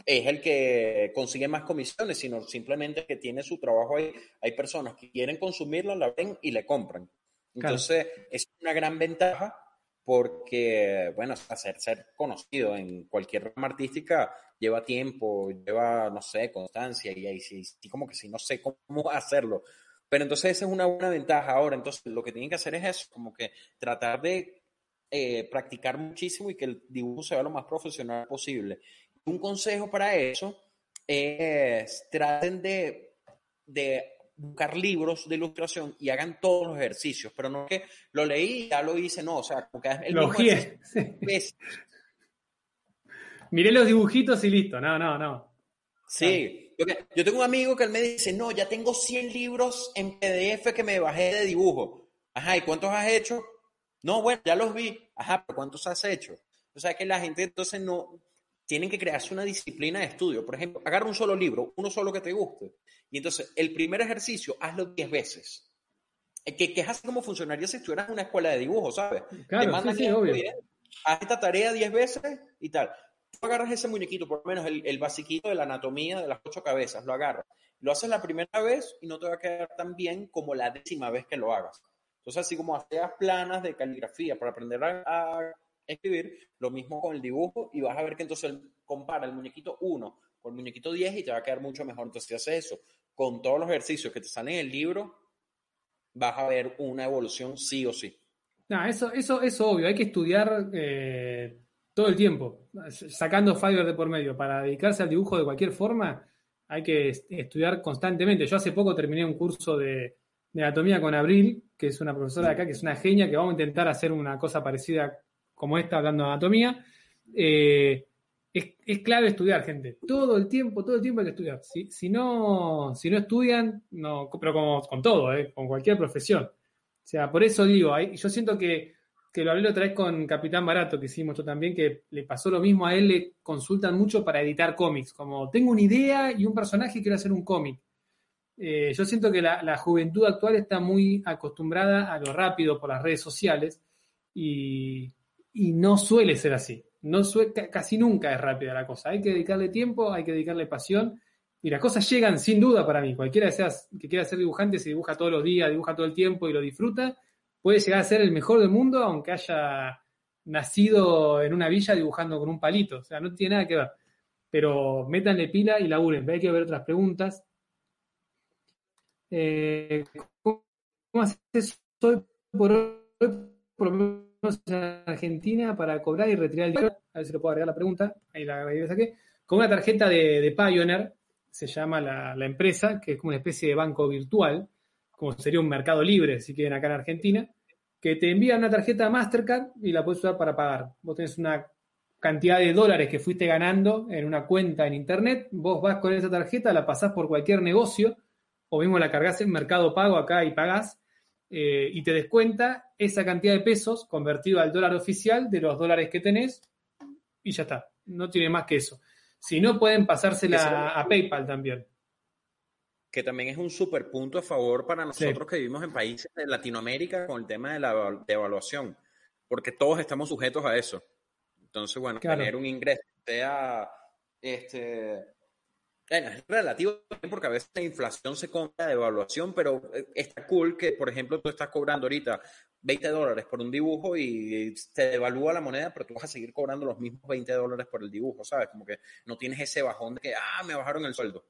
es el que consigue más comisiones, sino simplemente que tiene su trabajo ahí. Hay personas que quieren consumirlo, la ven y le compran. Entonces, es una gran ventaja porque, bueno, hacer ser conocido en cualquier rama artística lleva tiempo, lleva, no sé, constancia y ahí sí, como que sí, no sé cómo hacerlo. Pero entonces esa es una buena ventaja ahora. Entonces lo que tienen que hacer es eso, como que tratar de eh, practicar muchísimo y que el dibujo sea lo más profesional posible. Un consejo para eso es traten de, de buscar libros de ilustración y hagan todos los ejercicios, pero no que lo leí y ya lo hice, no, o sea, como que el lo Miré los dibujitos y listo, no, no, no. Sí, yo, yo tengo un amigo que él me dice, no, ya tengo 100 libros en PDF que me bajé de dibujo. Ajá, ¿y cuántos has hecho? No, bueno, ya los vi. Ajá, pero ¿cuántos has hecho? O sea, que la gente entonces no, tienen que crearse una disciplina de estudio. Por ejemplo, agarra un solo libro, uno solo que te guste, y entonces el primer ejercicio hazlo 10 veces. Eh, que, que, es así como funcionaría si estuvieras en una escuela de dibujo, ¿sabes? Claro, te sí, sí, obvio. haz esta tarea 10 veces y tal. Agarras ese muñequito, por lo menos el, el basiquito de la anatomía de las ocho cabezas, lo agarras. Lo haces la primera vez y no te va a quedar tan bien como la décima vez que lo hagas. Entonces, así como haces planas de caligrafía para aprender a escribir, lo mismo con el dibujo y vas a ver que entonces compara el muñequito 1 con el muñequito 10 y te va a quedar mucho mejor. Entonces, si haces eso con todos los ejercicios que te salen en el libro, vas a ver una evolución sí o sí. No, eso, eso es obvio, hay que estudiar eh, todo el tiempo, sacando Fiverr de por medio. Para dedicarse al dibujo de cualquier forma, hay que estudiar constantemente. Yo hace poco terminé un curso de, anatomía con Abril, que es una profesora de acá, que es una genia, que vamos a intentar hacer una cosa parecida como esta hablando de anatomía, eh, es, clave estudiar, gente. Todo el tiempo, todo el tiempo hay que estudiar. Si, si, no, si no estudian, no, pero como con todo, eh, con cualquier profesión. O sea, por eso digo, yo siento que, que lo hablé otra vez con Capitán Barato, que hicimos yo también, que le pasó lo mismo a él, le consultan mucho para editar cómics, como tengo una idea y un personaje y quiero hacer un cómic. Eh, yo siento que la, la, juventud actual está muy acostumbrada a lo rápido por las redes sociales y, y no suele ser así. No casi nunca es rápida la cosa. Hay que dedicarle tiempo, hay que dedicarle pasión y las cosas llegan sin duda para mí. Cualquiera que, seas, que quiera ser dibujante, si dibuja todos los días, dibuja todo el tiempo y lo disfruta, puede llegar a ser el mejor del mundo aunque haya nacido en una villa dibujando con un palito. O sea, no tiene nada que ver. Pero métanle pila y laburen. Hay que ver otras preguntas. Eh, ¿Cómo haces hoy por hoy? Por lo en Argentina para cobrar y retirar el dinero. A ver si lo puedo agregar la pregunta. Ahí la, saqué. Con una tarjeta de, de Pioneer, se llama la, la, empresa, que es como una especie de banco virtual, como sería un mercado libre, si quieren, acá en Argentina, que te envía una tarjeta Mastercard y la puedes usar para pagar. Vos tenés una cantidad de dólares que fuiste ganando en una cuenta en Internet, vos vas con esa tarjeta, la pasás por cualquier negocio, o mismo la cargas en Mercado Pago acá y pagás, eh, y te descuenta esa cantidad de pesos convertido al dólar oficial de los dólares que tenés y ya está. No tiene más que eso. Si no, pueden pasársela a PayPal también. Que también es un super punto a favor para nosotros que vivimos en países de Latinoamérica con el tema de la evaluación, porque todos estamos sujetos a eso. Entonces, bueno, tener un ingreso sea este, es relativo porque a veces la inflación se compra de evaluación, pero eh, está cool que, por ejemplo, tú estás cobrando ahorita 20 dólares por un dibujo y te devalúa la moneda, pero tú vas a seguir cobrando los mismos 20 dólares por el dibujo, ¿sabes? Como que no tienes ese bajón de que, ah, me bajaron el sueldo.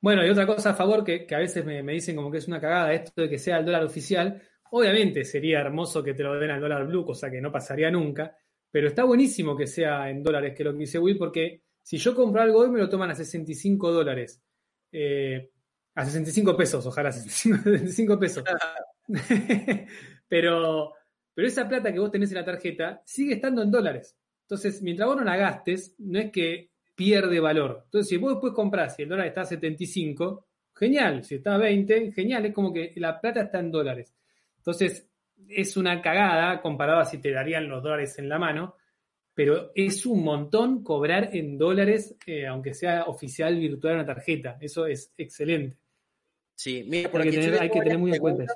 Bueno, y otra cosa a favor que, a veces me, dicen como que es una cagada esto de que sea el dólar oficial. Obviamente sería hermoso que te lo den al dólar blue, cosa que no pasaría nunca, pero está buenísimo que sea en dólares, que lo que dice Will, porque si yo compro algo hoy, me lo toman a 65 dólares. Eh, a 65 pesos, ojalá 65 pesos. pero, pero esa plata que vos tenés en la tarjeta sigue estando en dólares. Entonces, mientras vos no la gastes, no es que pierde valor. Entonces, si vos después compras y el dólar está a 75, genial. Si está a 20, genial. Es como que la plata está en dólares. Entonces, es una cagada comparado a si te darían los dólares en la mano pero es un montón cobrar en dólares, eh, aunque sea oficial virtual en una tarjeta. Eso es excelente. Sí, mira, por hay, que tener, hay que tener muy en cuenta.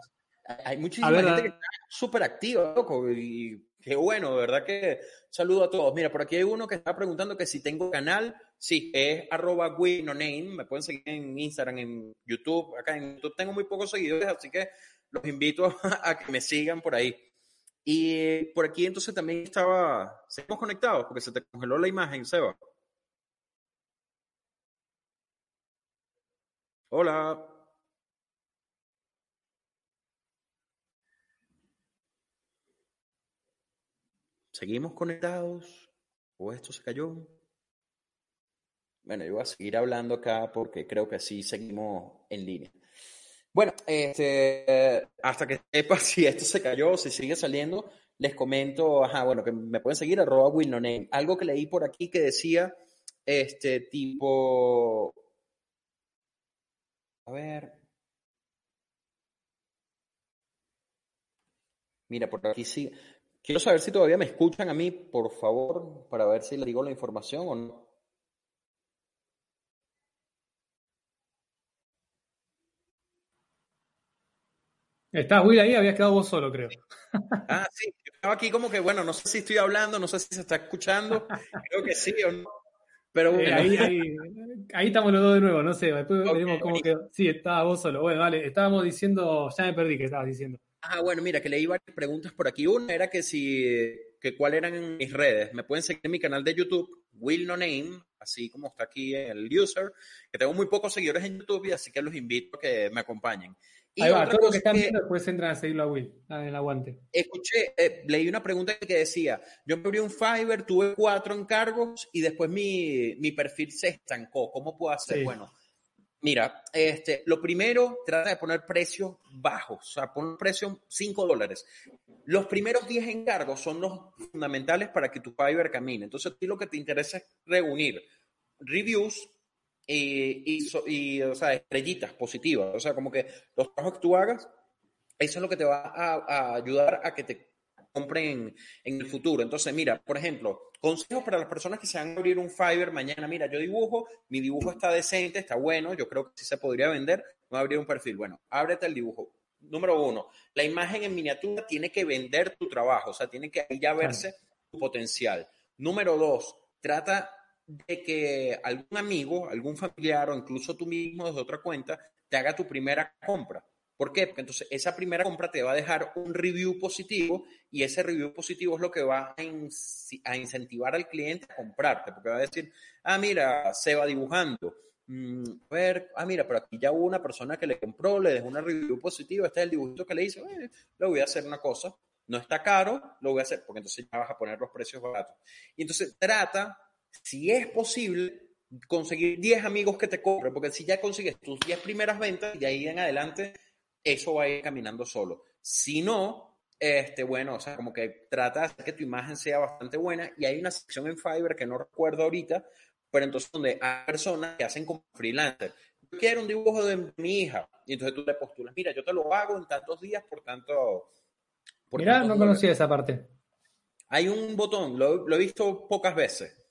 Hay muchísima gente que está súper activa, loco, y qué bueno, ¿verdad? Que saludo a todos. Mira, por aquí hay uno que está preguntando que si tengo canal. Sí, es arroba name. Me pueden seguir en Instagram, en YouTube. Acá en YouTube tengo muy pocos seguidores, así que los invito a que me sigan por ahí. Y por aquí entonces también estaba, seguimos conectados porque se te congeló la imagen, Seba. Hola. ¿Seguimos conectados? ¿O esto se cayó? Bueno, yo voy a seguir hablando acá porque creo que sí seguimos en línea. Bueno, este, hasta que sepa si esto se cayó, si sigue saliendo, les comento, ajá, bueno, que me pueden seguir arroba Name. Algo que leí por aquí que decía, este, tipo, a ver, mira, por aquí sí, quiero saber si todavía me escuchan a mí, por favor, para ver si les digo la información o no. Estás Will ahí, habías quedado vos solo, creo. Ah, sí, yo estaba aquí como que, bueno, no sé si estoy hablando, no sé si se está escuchando, creo que sí o no. Pero eh, ahí, ahí, estamos los dos de nuevo, no sé, después veremos cómo quedó. Sí, estaba vos solo. Bueno, vale, estábamos diciendo, ya me perdí que estabas diciendo. Ah, bueno, mira, que leí varias preguntas por aquí. Una era que si, que cuáles eran mis redes. Me pueden seguir en mi canal de YouTube, Will No Name, así como está aquí el user, que tengo muy pocos seguidores en YouTube y así que los invito a que me acompañen. Y Ahí va, todo lo que están viendo después entran a seguirlo a Will, en el aguante. Escuché, eh, leí una pregunta que decía, yo me abrí un Fiverr, tuve cuatro encargos y después mi, mi perfil se estancó. ¿Cómo puedo hacer? Bueno, mira, este, lo primero, trata de poner precios bajos, o sea, pon un precio 5 dólares. Los primeros 10 encargos son los fundamentales para que tu Fiverr camine. Entonces, a ti lo que te interesa es reunir reviews, y, y, o sea, estrellitas positivas. O sea, como que los trabajos que tú hagas, eso es lo que te va a, ayudar a que te compren en, el futuro. Entonces, mira, por ejemplo, consejos para las personas que se van a abrir un Fiverr mañana. Mira, yo dibujo, mi dibujo está decente, está bueno, yo creo que sí se podría vender, voy a abrir un perfil. Bueno, ábrete el dibujo. Número uno, la imagen en miniatura tiene que vender tu trabajo, o sea, tiene que ya verse tu potencial. Número dos, trata de que algún amigo, algún familiar o incluso tú mismo desde otra cuenta te haga tu primera compra. ¿Por qué? Porque entonces esa primera compra te va a dejar un review positivo y ese review positivo es lo que va a, incentivar al cliente a comprarte, porque va a decir, ah, mira, se va dibujando. Mm, a ver, ah, mira, pero aquí ya hubo una persona que le compró, le dejó una review positiva, este es el dibujito que le hice, eh, le voy a hacer una cosa, no está caro, lo voy a hacer, porque entonces ya vas a poner los precios baratos. Y entonces trata si es posible, conseguir 10 amigos que te compren, porque si ya consigues tus 10 primeras ventas, y ahí en adelante, eso va a ir caminando solo. Si no, este, bueno, o sea, como que trata de hacer que tu imagen sea bastante buena, y hay una sección en Fiverr que no recuerdo ahorita, pero entonces donde hay personas que hacen como freelancer. Yo quiero un dibujo de mi hija, y entonces tú le postulas, mira, yo te lo hago en tantos días por tanto... mira, no conocía esa parte. Hay un botón, lo he visto pocas veces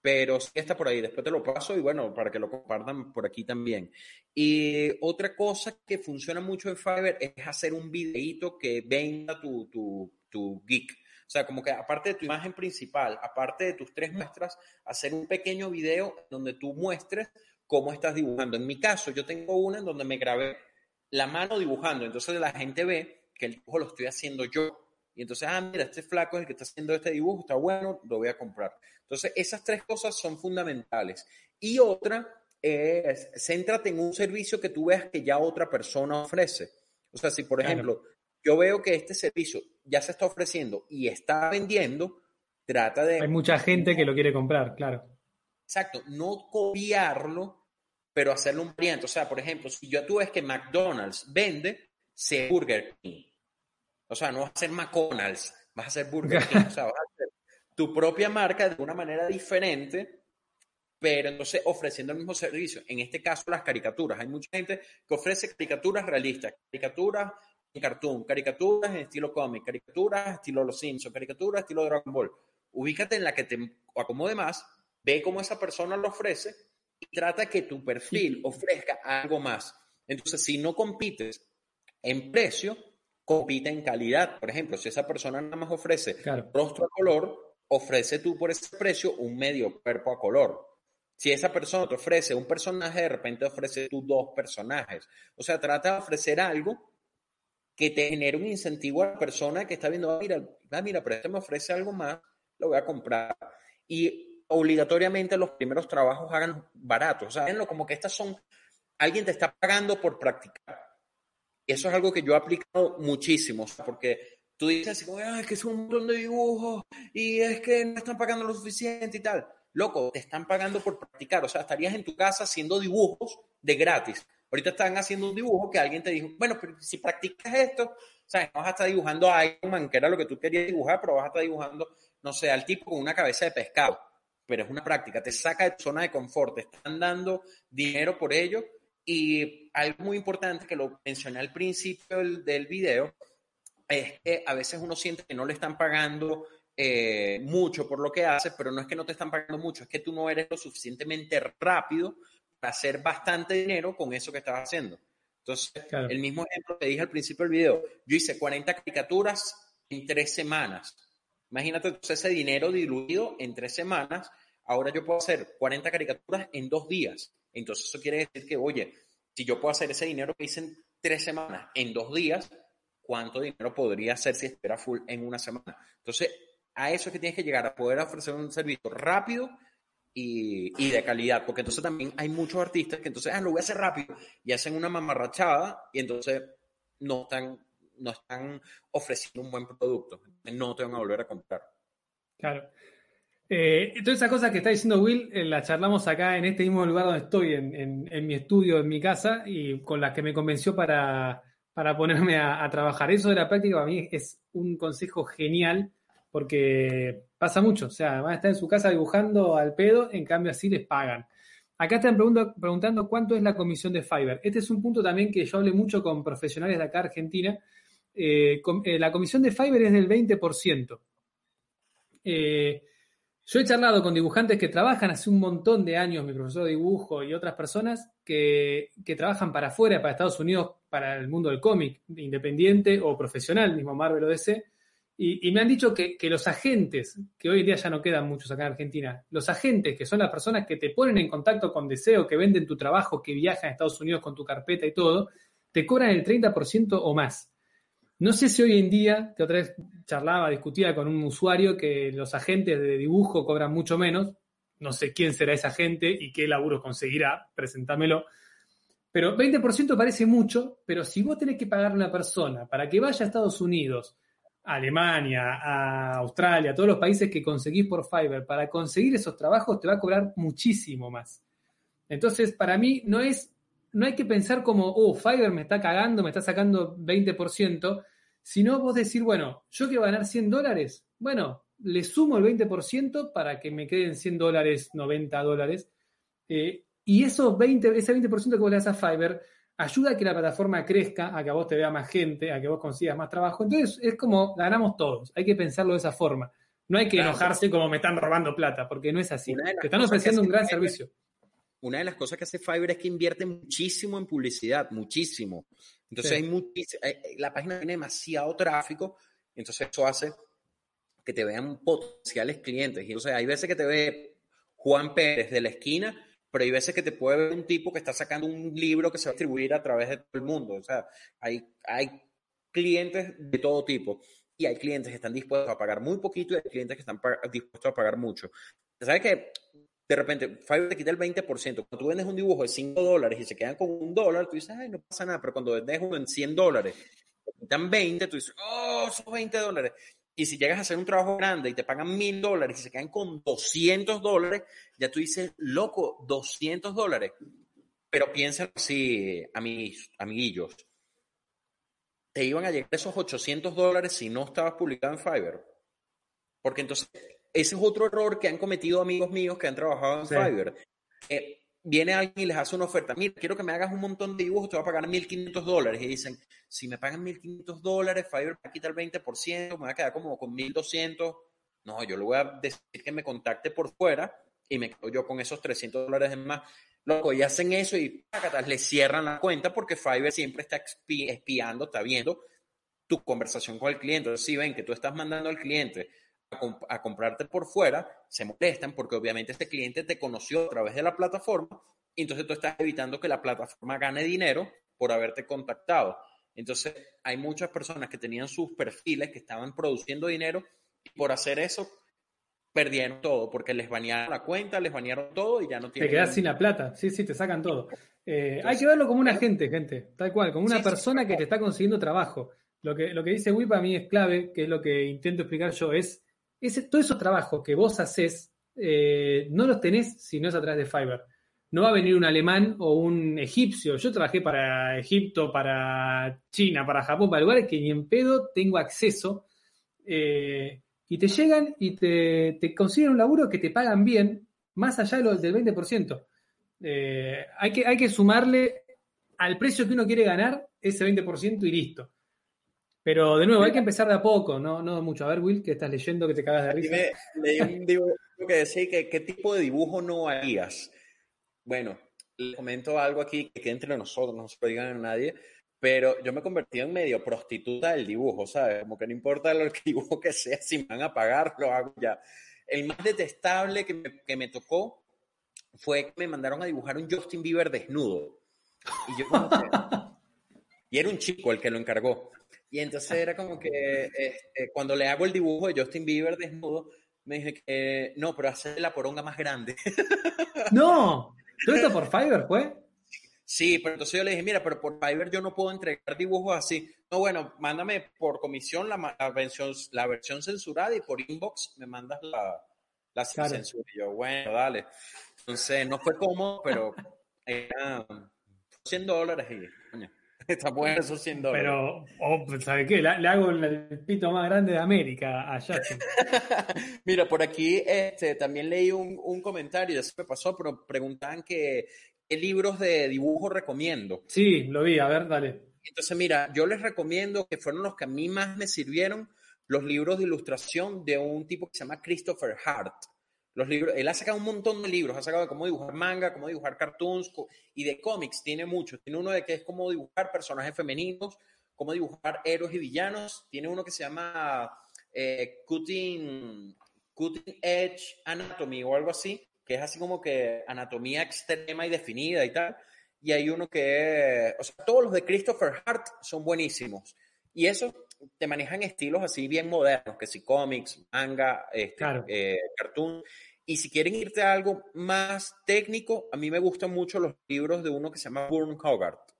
pero sí está por ahí. Después te lo paso y bueno, para que lo compartan por aquí también. Y otra cosa que funciona mucho en Fiverr es hacer un videíto que venda tu, tu, tu geek. O sea, como que aparte de tu imagen principal, aparte de tus tres muestras, hacer un pequeño video donde tú muestres cómo estás dibujando. En mi caso, yo tengo una en donde me grabé la mano dibujando, entonces la gente ve que el dibujo lo estoy haciendo yo. Y entonces, ah, mira, este flaco es el que está haciendo este dibujo, está bueno, lo voy a comprar. Entonces, esas tres cosas son fundamentales. Y otra es, céntrate en un servicio que tú veas que ya otra persona ofrece. O sea, si por ejemplo, yo veo que este servicio ya se está ofreciendo y está vendiendo, trata de... Hay mucha gente que lo quiere comprar, claro. Exacto, no copiarlo, pero hacerlo un variante. O sea, por ejemplo, si yo tú ves que McDonald's vende, sé Burger King. O sea, no vas a ser McDonald's, vas a ser Burger King. O sea, vas a hacer tu propia marca de una manera diferente, pero entonces ofreciendo el mismo servicio. En este caso, las caricaturas. Hay mucha gente que ofrece caricaturas realistas, caricaturas en cartoon, caricaturas en estilo cómic, caricaturas estilo Los Simpsons, caricaturas estilo Dragon Ball. Ubícate en la que te acomode más, ve cómo esa persona lo ofrece y trata que tu perfil ofrezca algo más. Entonces, si no compites en precio, compite en calidad. Por ejemplo, si esa persona nada más ofrece rostro a color, ofrece tú por ese precio un medio cuerpo a color. Si esa persona te ofrece un personaje, de repente ofrece tú dos personajes. O sea, trata de ofrecer algo que te genere un incentivo a la persona que está viendo, ah, mira, ah, mira, pero este me ofrece algo más, lo voy a comprar. Y obligatoriamente los primeros trabajos hagan baratos. O sea, como que estas son, alguien te está pagando por practicar. Eso es algo que yo he aplicado muchísimo, porque tú dices así como, es que es un montón de dibujos y es que no están pagando lo suficiente y tal. Loco, te están pagando por practicar. O sea, estarías en tu casa haciendo dibujos de gratis. Ahorita están haciendo un dibujo que alguien te dijo, bueno, pero si practicas esto, ¿sabes? No vas a estar dibujando a Iron Man, que era lo que tú querías dibujar, pero vas a estar dibujando, no sé, al tipo con una cabeza de pescado. Pero es una práctica, te saca de tu zona de confort, te están dando dinero por ello y algo muy importante que lo mencioné al principio del, video es que a veces uno siente que no le están pagando eh, mucho por lo que hace, pero no es que no te están pagando mucho, es que tú no eres lo suficientemente rápido para hacer bastante dinero con eso que estás haciendo. Entonces, el mismo ejemplo que dije al principio del video, yo hice 40 caricaturas en tres semanas. Imagínate entonces ese dinero diluido en tres semanas, ahora yo puedo hacer 40 caricaturas en dos días. Entonces eso quiere decir que, oye, si yo puedo hacer ese dinero que hice en tres semanas, en dos días, ¿cuánto dinero podría hacer si espera full en una semana? Entonces, a eso es que tienes que llegar, a poder ofrecer un servicio rápido y, y, de calidad, porque entonces también hay muchos artistas que entonces, ah, lo voy a hacer rápido y hacen una mamarrachada y entonces no están, no están ofreciendo un buen producto, no te van a volver a comprar. Claro. Eh, toda esa cosa que está diciendo Will, eh, la charlamos acá en este mismo lugar donde estoy, en, mi estudio, en mi casa, y con las que me convenció para, ponerme a, trabajar. Eso de la práctica para mí es un consejo genial, porque pasa mucho. O sea, van a estar en su casa dibujando al pedo, en cambio así les pagan. Acá están preguntando cuánto es la comisión de Fiverr. Este es un punto también que yo hablé mucho con profesionales de acá, Argentina. Eh, la comisión de Fiverr es del 20%. Eh, yo he charlado con dibujantes que trabajan hace un montón de años, mi profesor de dibujo y otras personas que, trabajan para afuera, para Estados Unidos, para el mundo del cómic, independiente o profesional, mismo Marvel o DC, y, me han dicho que, los agentes, que hoy en día ya no quedan muchos acá en Argentina, los agentes, que son las personas que te ponen en contacto con Deseo, que venden tu trabajo, que viajan a Estados Unidos con tu carpeta y todo, te cobran el 30% o más. No sé si hoy en día, que otra vez charlaba, discutía con un usuario que los agentes de dibujo cobran mucho menos. No sé quién será esa gente y qué laburo conseguirá, presentámelo. Pero 20% parece mucho, pero si vos tenés que pagar a una persona para que vaya a Estados Unidos, a Alemania, a Australia, a todos los países que conseguís por Fiverr, para conseguir esos trabajos te va a cobrar muchísimo más. Entonces, para mí no es no hay que pensar como, oh, Fiverr me está cagando, me está sacando 20%, sino vos decir, bueno, yo quiero ganar 100 dólares, bueno, le sumo el 20% para que me queden 100 dólares, 90 dólares, eh, y esos 20, ese 20% que vos le das a Fiverr ayuda a que la plataforma crezca, a que a vos te vea más gente, a que vos consigas más trabajo. Entonces es como ganamos todos, hay que pensarlo de esa forma. No hay que enojarse como me están robando plata, porque no es así. Te están ofreciendo un gran servicio una de las cosas que hace Fiverr es que invierte muchísimo en publicidad, muchísimo. Entonces hay eh, eh, la página tiene demasiado tráfico, entonces eso hace que te vean potenciales clientes. Y entonces hay veces que te ve Juan Pérez de la esquina pero hay veces que te puede ver un tipo que está sacando un libro que se va a distribuir a través de todo el mundo. O sea, hay, hay clientes de todo tipo y hay clientes que están dispuestos a pagar muy poquito y hay clientes que están dispuestos a pagar mucho. ¿Sabes qué? De repente, Fiverr te quita el 20%. Cuando tú vendes un dibujo de 5 dólares y se quedan con un dólar, tú dices, ay, no pasa nada. Pero cuando vendes uno en 100 dólares, te quitan 20, tú dices, oh, son 20 dólares. Y si llegas a hacer un trabajo grande y te pagan mil dólares y se quedan con 200 dólares, ya tú dices, loco, 200 dólares. Pero piensa así, amiguillos, te iban a llegar esos 800 dólares si no estabas publicado en Fiverr. Porque entonces, ese es otro error que han cometido amigos míos que han trabajado en Fiverr. Eh, viene alguien y les hace una oferta, mira, quiero que me hagas un montón de dibujos, te voy a pagar 1.500 dólares. Y dicen, si me pagan 1.500 dólares, Fiverr me quita el 20%, me va a quedar como con 1.200. No, yo le voy a decir que me contacte por fuera y me quedo yo con esos 300 dólares más. Loco, y hacen eso y le cierran la cuenta porque Fiverr siempre está espiando, está viendo tu conversación con el cliente. Si ven que tú estás mandando al cliente a, comprarte por fuera, se molestan porque obviamente este cliente te conoció a través de la plataforma y entonces tú estás evitando que la plataforma gane dinero por haberte contactado. Entonces, hay muchas personas que tenían sus perfiles que estaban produciendo dinero y por hacer eso perdieron todo porque les banearon la cuenta, les banearon todo y ya no tienen. Te quedas sin la plata, sí, sí, te sacan todo. Eh, hay que verlo como un agente, gente, tal cual, como una persona que te está consiguiendo trabajo. Lo que, lo que dice Wii para mí es clave, que es lo que intento explicar yo, es, ese, todos esos trabajos que vos haces, eh, no los tenés si no es a través de Fiverr. No va a venir un alemán o un egipcio. Yo trabajé para Egipto, para China, para Japón, para lugares que ni en pedo tengo acceso. Eh, y te llegan y te, te, consiguen un laburo que te pagan bien, más allá de del 20%. Eh, hay, que, hay que sumarle al precio que uno quiere ganar ese 20% y listo. Pero de nuevo, hay que empezar de a poco, no, no mucho. A ver, Will, que estás leyendo que te cagas de risa. leí un dibujo que decía que qué tipo de dibujo no harías. Bueno, le comento algo aquí que entre nosotros, no se lo digan a nadie pero yo me convertí en medio prostituta del dibujo, ¿sabes? Como que no importa lo que dibujo que sea, si me van a pagar, lo hago ya. El más detestable que me, que me tocó fue que me mandaron a dibujar un Justin Bieber desnudo. Y yo como que... y era un chico el que lo encargó. Y entonces era como que este, cuando le hago el dibujo de Justin Bieber desnudo, me dije que no, pero hace la poronga más grande. No, ¿todo esto por Fiverr fue? Sí, pero entonces yo le dije, mira, pero por Fiverr yo no puedo entregar dibujos así. No, bueno, mándame por comisión la, versión, la versión censurada y por inbox me mandas la, la censura. Y yo, bueno, dale. Entonces no fue cómodo, pero era 100 dólares y, coño, está bueno esos 100 dólares. Pero, oh, ¿sabe qué? Le, hago el pito más grande de América a Justin. Mira, por aquí este, también leí un, un comentario, ya se me pasó, pero preguntaban que ¿qué libros de dibujo recomiendo? Sí, lo vi, a ver, dale. Entonces, mira, yo les recomiendo que fueron los que a mí más me sirvieron los libros de ilustración de un tipo que se llama Christopher Hart. Los libros, él ha sacado un montón de libros, ha sacado de cómo dibujar manga, cómo dibujar cartoons y de cómics, tiene muchos. Tiene uno de que es cómo dibujar personajes femeninos, cómo dibujar héroes y villanos. Tiene uno que se llama eh, Cutting, Cutting Edge Anatomy o algo así, que es así como que anatomía extrema y definida y tal. Y hay uno que, o sea, todos los de Christopher Hart son buenísimos. Y eso te manejan estilos así bien modernos, que si cómics, manga, este, eh, cartoon. Y si quieren irte a algo más técnico, a mí me gustan mucho los libros de uno que se llama Burn Hogarth.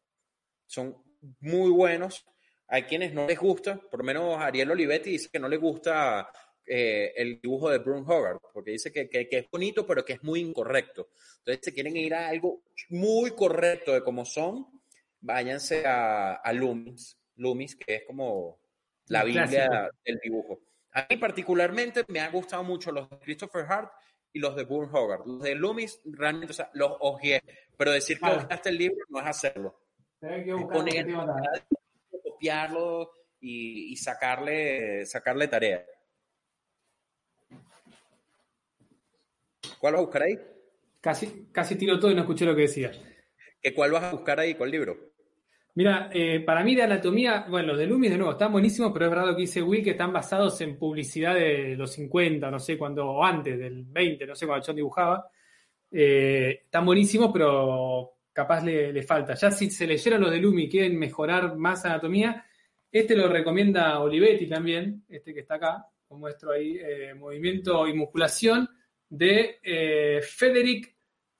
Son muy buenos. Hay quienes no les gusta, por lo menos Ariel Olivetti dice que no le gusta eh, el dibujo de Brun Hogarth, porque dice que, que, es bonito, pero que es muy incorrecto. Entonces, si quieren ir a algo muy correcto de cómo son, váyanse a, a Loomis, Loomis, que es como la Biblia del dibujo. A mí particularmente me han gustado mucho los de Christopher Hart y los de Burn Hogarth. Los de Loomis realmente, o sea, los ojeé, pero decir que ojeaste el libro no es hacerlo. Que copiarlo y, y, sacarle, sacarle tarea. ¿Cuál vas a buscar ahí? Casi, casi tiro todo y no escuché lo que decía. ¿Qué ¿Cuál vas a buscar ahí? ¿Cuál libro? Mira, eh, para mí de anatomía, bueno, los de Loomis de nuevo están buenísimos, pero es verdad lo que dice Will, que están basados en publicidad de los 50, no sé cuándo, o antes del 20, no sé cuándo John dibujaba. Eh, están buenísimos, pero capaz le, falta. Ya si se leyeron los de Lumi y quieren mejorar más anatomía, este lo recomienda Olivetti también, este que está acá, como muestro ahí, eh, movimiento y musculación de eh, Federic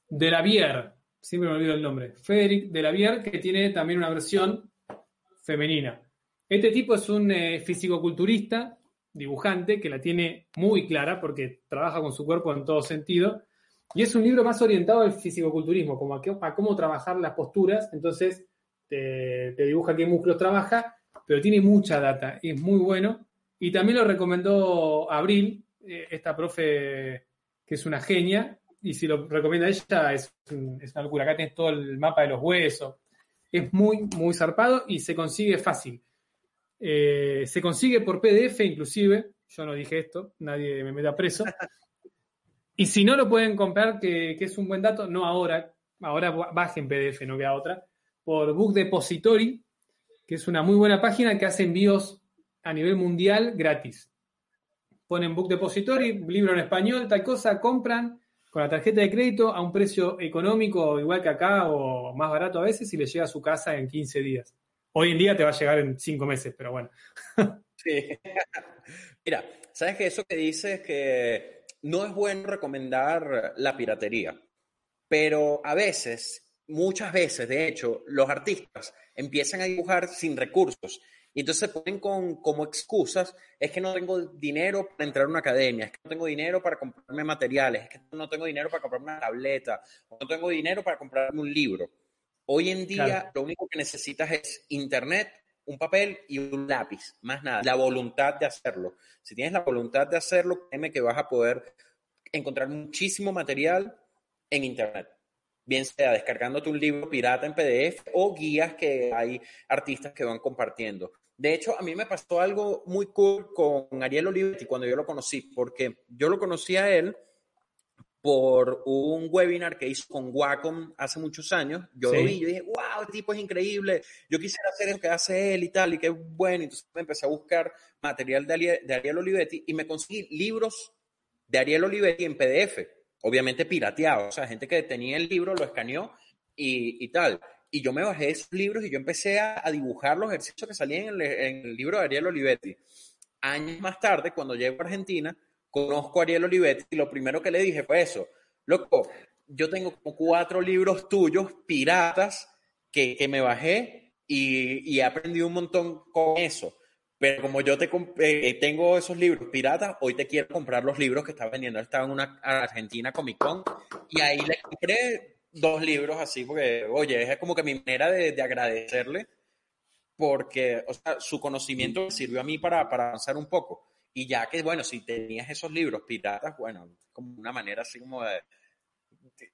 Delavier, siempre me olvido el nombre, Federic Delavier, que tiene también una versión femenina. Este tipo es un eh, fisicoculturista, dibujante, que la tiene muy clara porque trabaja con su cuerpo en todo sentido. Y es un libro más orientado al fisicoculturismo, como a, cómo trabajar las posturas. Entonces, te, dibuja qué músculos trabaja, pero tiene mucha data y es muy bueno. Y también lo recomendó Abril, eh, esta profe que es una genia, y si lo recomienda ella, es, es, una locura. Acá tenés todo el mapa de los huesos. Es muy, muy zarpado y se consigue fácil. Eh, se consigue por PDF, inclusive. Yo no dije esto, nadie me meta preso. Y si no lo pueden comprar, que, es un buen dato, no ahora, ahora bajen PDF, no queda otra, por Book Depository, que es una muy buena página que hace envíos a nivel mundial gratis. Ponen Book Depository, libro en español, tal cosa, compran, con la tarjeta de crédito a un precio económico, igual que acá, o más barato a veces, y le llega a su casa en 15 días. Hoy en día te va a llegar en 5 meses, pero bueno. sí. Mira, ¿sabes que eso que dices que no es bueno recomendar la piratería? Pero a veces, muchas veces, de hecho, los artistas empiezan a dibujar sin recursos y entonces se ponen con, como excusas, es que no tengo dinero para entrar a una academia, es que no tengo dinero para comprarme materiales, es que no tengo dinero para comprarme una tableta, no tengo dinero para comprarme un libro. Hoy en día lo único que necesitas es internet, un papel y un lápiz, más nada, la voluntad de hacerlo. Si tienes la voluntad de hacerlo, créeme que vas a poder encontrar muchísimo material en internet bien sea descargándote un libro pirata en PDF o guías que hay artistas que van compartiendo. De hecho, a mí me pasó algo muy cool con Ariel Olivetti cuando yo lo conocí, porque yo lo conocí a él por un webinar que hizo con Wacom hace muchos años. Yo lo vi y dije, wow, el tipo es increíble. Yo quisiera hacer lo que hace él y tal, y qué bueno. Entonces me empecé a buscar material de Ariel, de Ariel Olivetti y me conseguí libros de Ariel Olivetti en PDF obviamente pirateado, o sea, gente que tenía el libro, lo escaneó y, tal. Y yo me bajé esos libros y yo empecé a, dibujar los ejercicios que salían en el, libro de Ariel Olivetti. Años más tarde, cuando llego a Argentina, conozco a Ariel Olivetti y lo primero que le dije fue eso, loco, yo tengo como cuatro libros tuyos, piratas, que, me bajé y, y he aprendido un montón con eso. Pero como yo te eh, tengo esos libros piratas, hoy te quiero comprar los libros que estaba vendiendo. Estaba en una Argentina Comic Con y ahí le compré dos libros así, porque, oye, es como que mi manera de, agradecerle, porque, o sea, su conocimiento me sirvió a mí para, para avanzar un poco. Y ya que, bueno, si tenías esos libros piratas, bueno, como una manera así como de,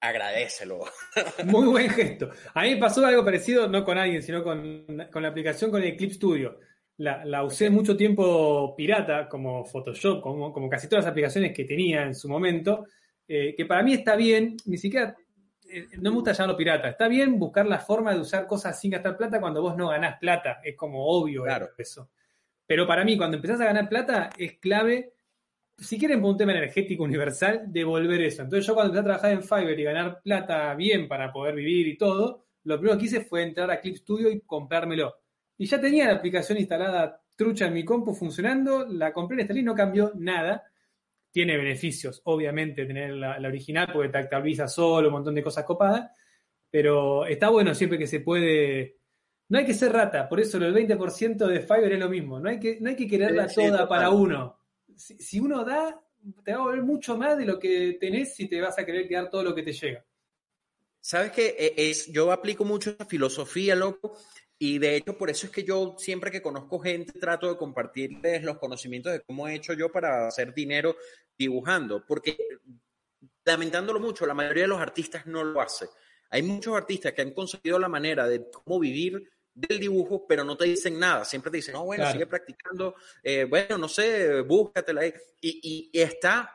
agradecelo. Muy buen gesto. A mí me pasó algo parecido, no con alguien, sino con, con la aplicación con Eclipse Studio la, usé mucho tiempo pirata, como Photoshop, como, como, casi todas las aplicaciones que tenía en su momento, eh, que para mí está bien, ni siquiera, no me gusta llamarlo pirata, está bien buscar la forma de usar cosas sin gastar plata cuando vos no ganás plata, es como obvio claro. eso. Pero para mí, cuando empezás a ganar plata, es clave, si quieren por un tema energético universal, devolver eso. Entonces yo cuando empecé a trabajar en Fiverr y ganar plata bien para poder vivir y todo, lo primero que hice fue entrar a Clip Studio y comprármelo y ya tenía la aplicación instalada trucha en mi compu funcionando, la compré, en y no cambió nada. Tiene beneficios, obviamente, tener la, original porque te actualiza solo, un montón de cosas copadas, pero está bueno siempre que se puede... No hay que ser rata, por eso el 20% de Fiverr es lo mismo, no hay que, no hay que quererla toda para uno. Si, uno da, te va a volver mucho más de lo que tenés si te vas a querer quedar todo lo que te llega. ¿Sabes qué? E, es, yo aplico mucho esa filosofía, loco, y de hecho, por eso es que yo siempre que conozco gente trato de compartirles los conocimientos de cómo he hecho yo para hacer dinero dibujando, porque lamentándolo mucho, la mayoría de los artistas no lo hace. Hay muchos artistas que han conseguido la manera de cómo vivir del dibujo, pero no te dicen nada. Siempre te dicen, no, bueno, sigue practicando, eh, bueno, no sé, búscatela ahí. Y, y, está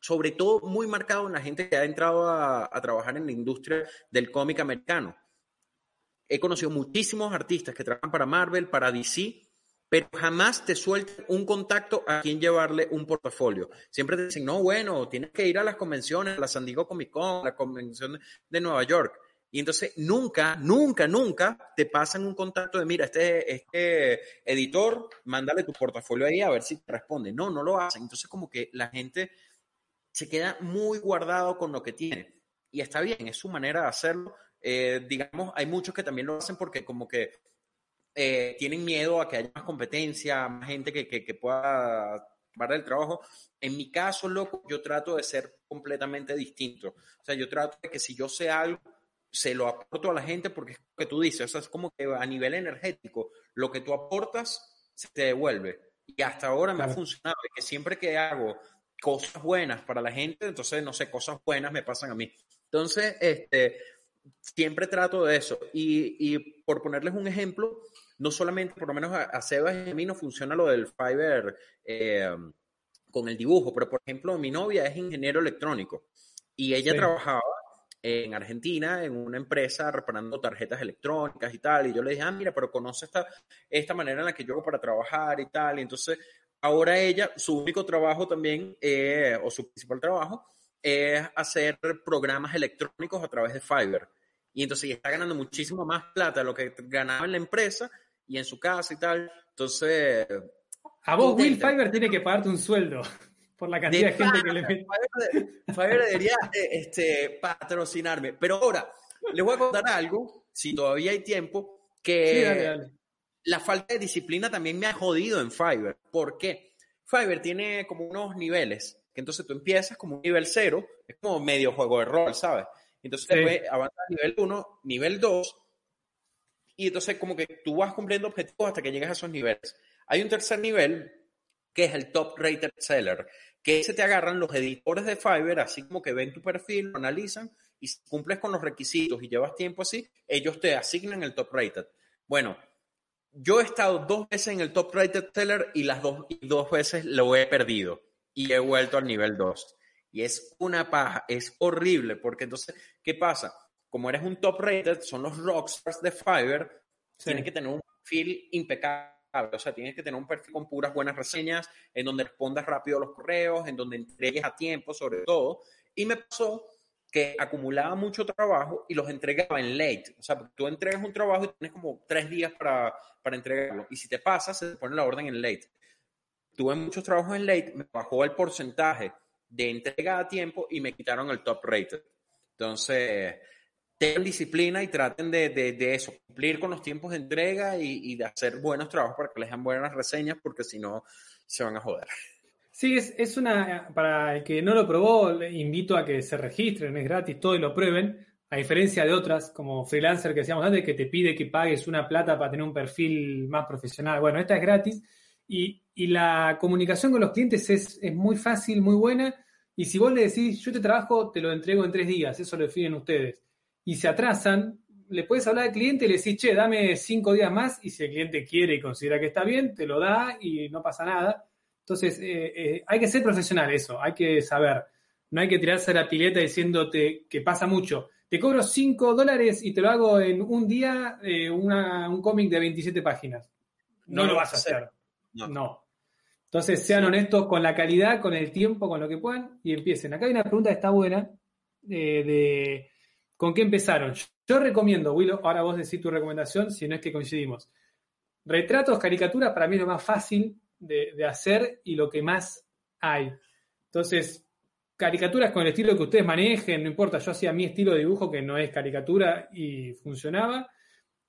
sobre todo muy marcado en la gente que ha entrado a trabajar en la industria del cómic americano he conocido muchísimos artistas que trabajan para Marvel, para DC, pero jamás te sueltan un contacto a quien llevarle un portafolio. Siempre te dicen, no, bueno, tienes que ir a las convenciones, a la San Diego Comic Con, a la convención de Nueva York. Y entonces nunca, nunca, nunca te pasan un contacto de, mira, este, este editor, mándale tu portafolio ahí a ver si te responde. No, no lo hacen. Entonces como que la gente se queda muy guardado con lo que tiene. Y está bien, es su manera de hacerlo. Eh, digamos, hay muchos que también lo hacen porque como que eh, tienen miedo a que haya más competencia, más gente que, que, que pueda para el trabajo. En mi caso, loco, yo trato de ser completamente distinto. O sea, yo trato de que si yo sé algo, se lo aporto a la gente porque es lo que tú dices. O sea, es como que a nivel energético, lo que tú aportas se te devuelve. Y hasta ahora me ha funcionado. que siempre que hago cosas buenas para la gente, entonces, no sé, cosas buenas me pasan a mí. Entonces, este, siempre trato de eso. Y, y por ponerles un ejemplo, no solamente, por lo menos a, Sebas y a mí no funciona lo del Fiverr eh, con el dibujo, pero por ejemplo, mi novia es ingeniero electrónico y ella trabajaba en Argentina en una empresa reparando tarjetas electrónicas y tal, y yo le dije, ah, mira, pero conoce esta, esta manera en la que yo hago para trabajar y tal, y entonces ahora ella, su único trabajo también, eh, o su principal trabajo, es hacer programas electrónicos a través de Fiverr. Y entonces está ganando muchísimo más plata de lo que ganaba en la empresa y en su casa y tal. Entonces. A vos, Will Fiverr tiene que pagarte un sueldo por la cantidad de, gente que le mete. Fiverr debería eh, este, patrocinarme. Pero ahora, les voy a contar algo, si todavía hay tiempo, que la falta de disciplina también me ha jodido en Fiverr. ¿Por qué? Fiverr tiene como unos niveles, que entonces tú empiezas como un nivel cero, es como medio juego de rol, ¿sabes? Entonces después avanzas a nivel 1, nivel 2, y entonces como que tú vas cumpliendo objetivos hasta que llegas a esos niveles. Hay un tercer nivel que es el top rated seller, que se te agarran los editores de Fiverr, así como que ven tu perfil, lo analizan y si cumples con los requisitos y llevas tiempo así, ellos te asignan el top rated. Bueno, yo he estado dos veces en el top rated seller y las dos, dos veces lo he perdido y he vuelto al nivel 2. Y es una paja, es horrible, porque entonces, ¿qué pasa? como eres un top rated, son los rockstars de Fiverr, tienes que tener un perfil impecable. O sea, tienes que tener un perfil con puras buenas reseñas, en donde respondas rápido a los correos, en donde entregues a tiempo, sobre todo. Y me pasó que acumulaba mucho trabajo y los entregaba en late. O sea, tú entregas un trabajo y tienes como tres días para, para entregarlo. Y si te pasa, se te pone la orden en late. Tuve muchos trabajos en late, me bajó el porcentaje de entrega a tiempo y me quitaron el top rated. Entonces, tengan disciplina y traten de, de, eso, cumplir con los tiempos de entrega y, de hacer buenos trabajos para que les den buenas reseñas, porque si no, se van a joder. Sí, es, es, una, para el que no lo probó, le invito a que se registren, es gratis, todo y lo prueben, a diferencia de otras, como freelancer que decíamos antes, que te pide que pagues una plata para tener un perfil más profesional. Bueno, esta es gratis y, y la comunicación con los clientes es, es, muy fácil, muy buena. Y si vos le decís, yo te trabajo, te lo entrego en tres días, eso lo definen ustedes y se atrasan, le puedes hablar al cliente y le decís, che, dame cinco días más y si el cliente quiere y considera que está bien, te lo da y no pasa nada. Entonces, eh, eh, hay que ser profesional eso, hay que saber. No hay que tirarse a la pileta diciéndote que pasa mucho. Te cobro cinco dólares y te lo hago en un día, eh, un cómic de 27 páginas. No, lo vas a hacer. No. Entonces, sean honestos con la calidad, con el tiempo, con lo que puedan y empiecen. Acá hay una pregunta que está buena de ¿Con qué empezaron? Yo recomiendo, Willow, ahora vos decís tu recomendación, si no es que coincidimos. Retratos, caricaturas, para mí es lo más fácil de, hacer y lo que más hay. Entonces, caricaturas con el estilo que ustedes manejen, no importa, yo hacía mi estilo de dibujo que no es caricatura y funcionaba.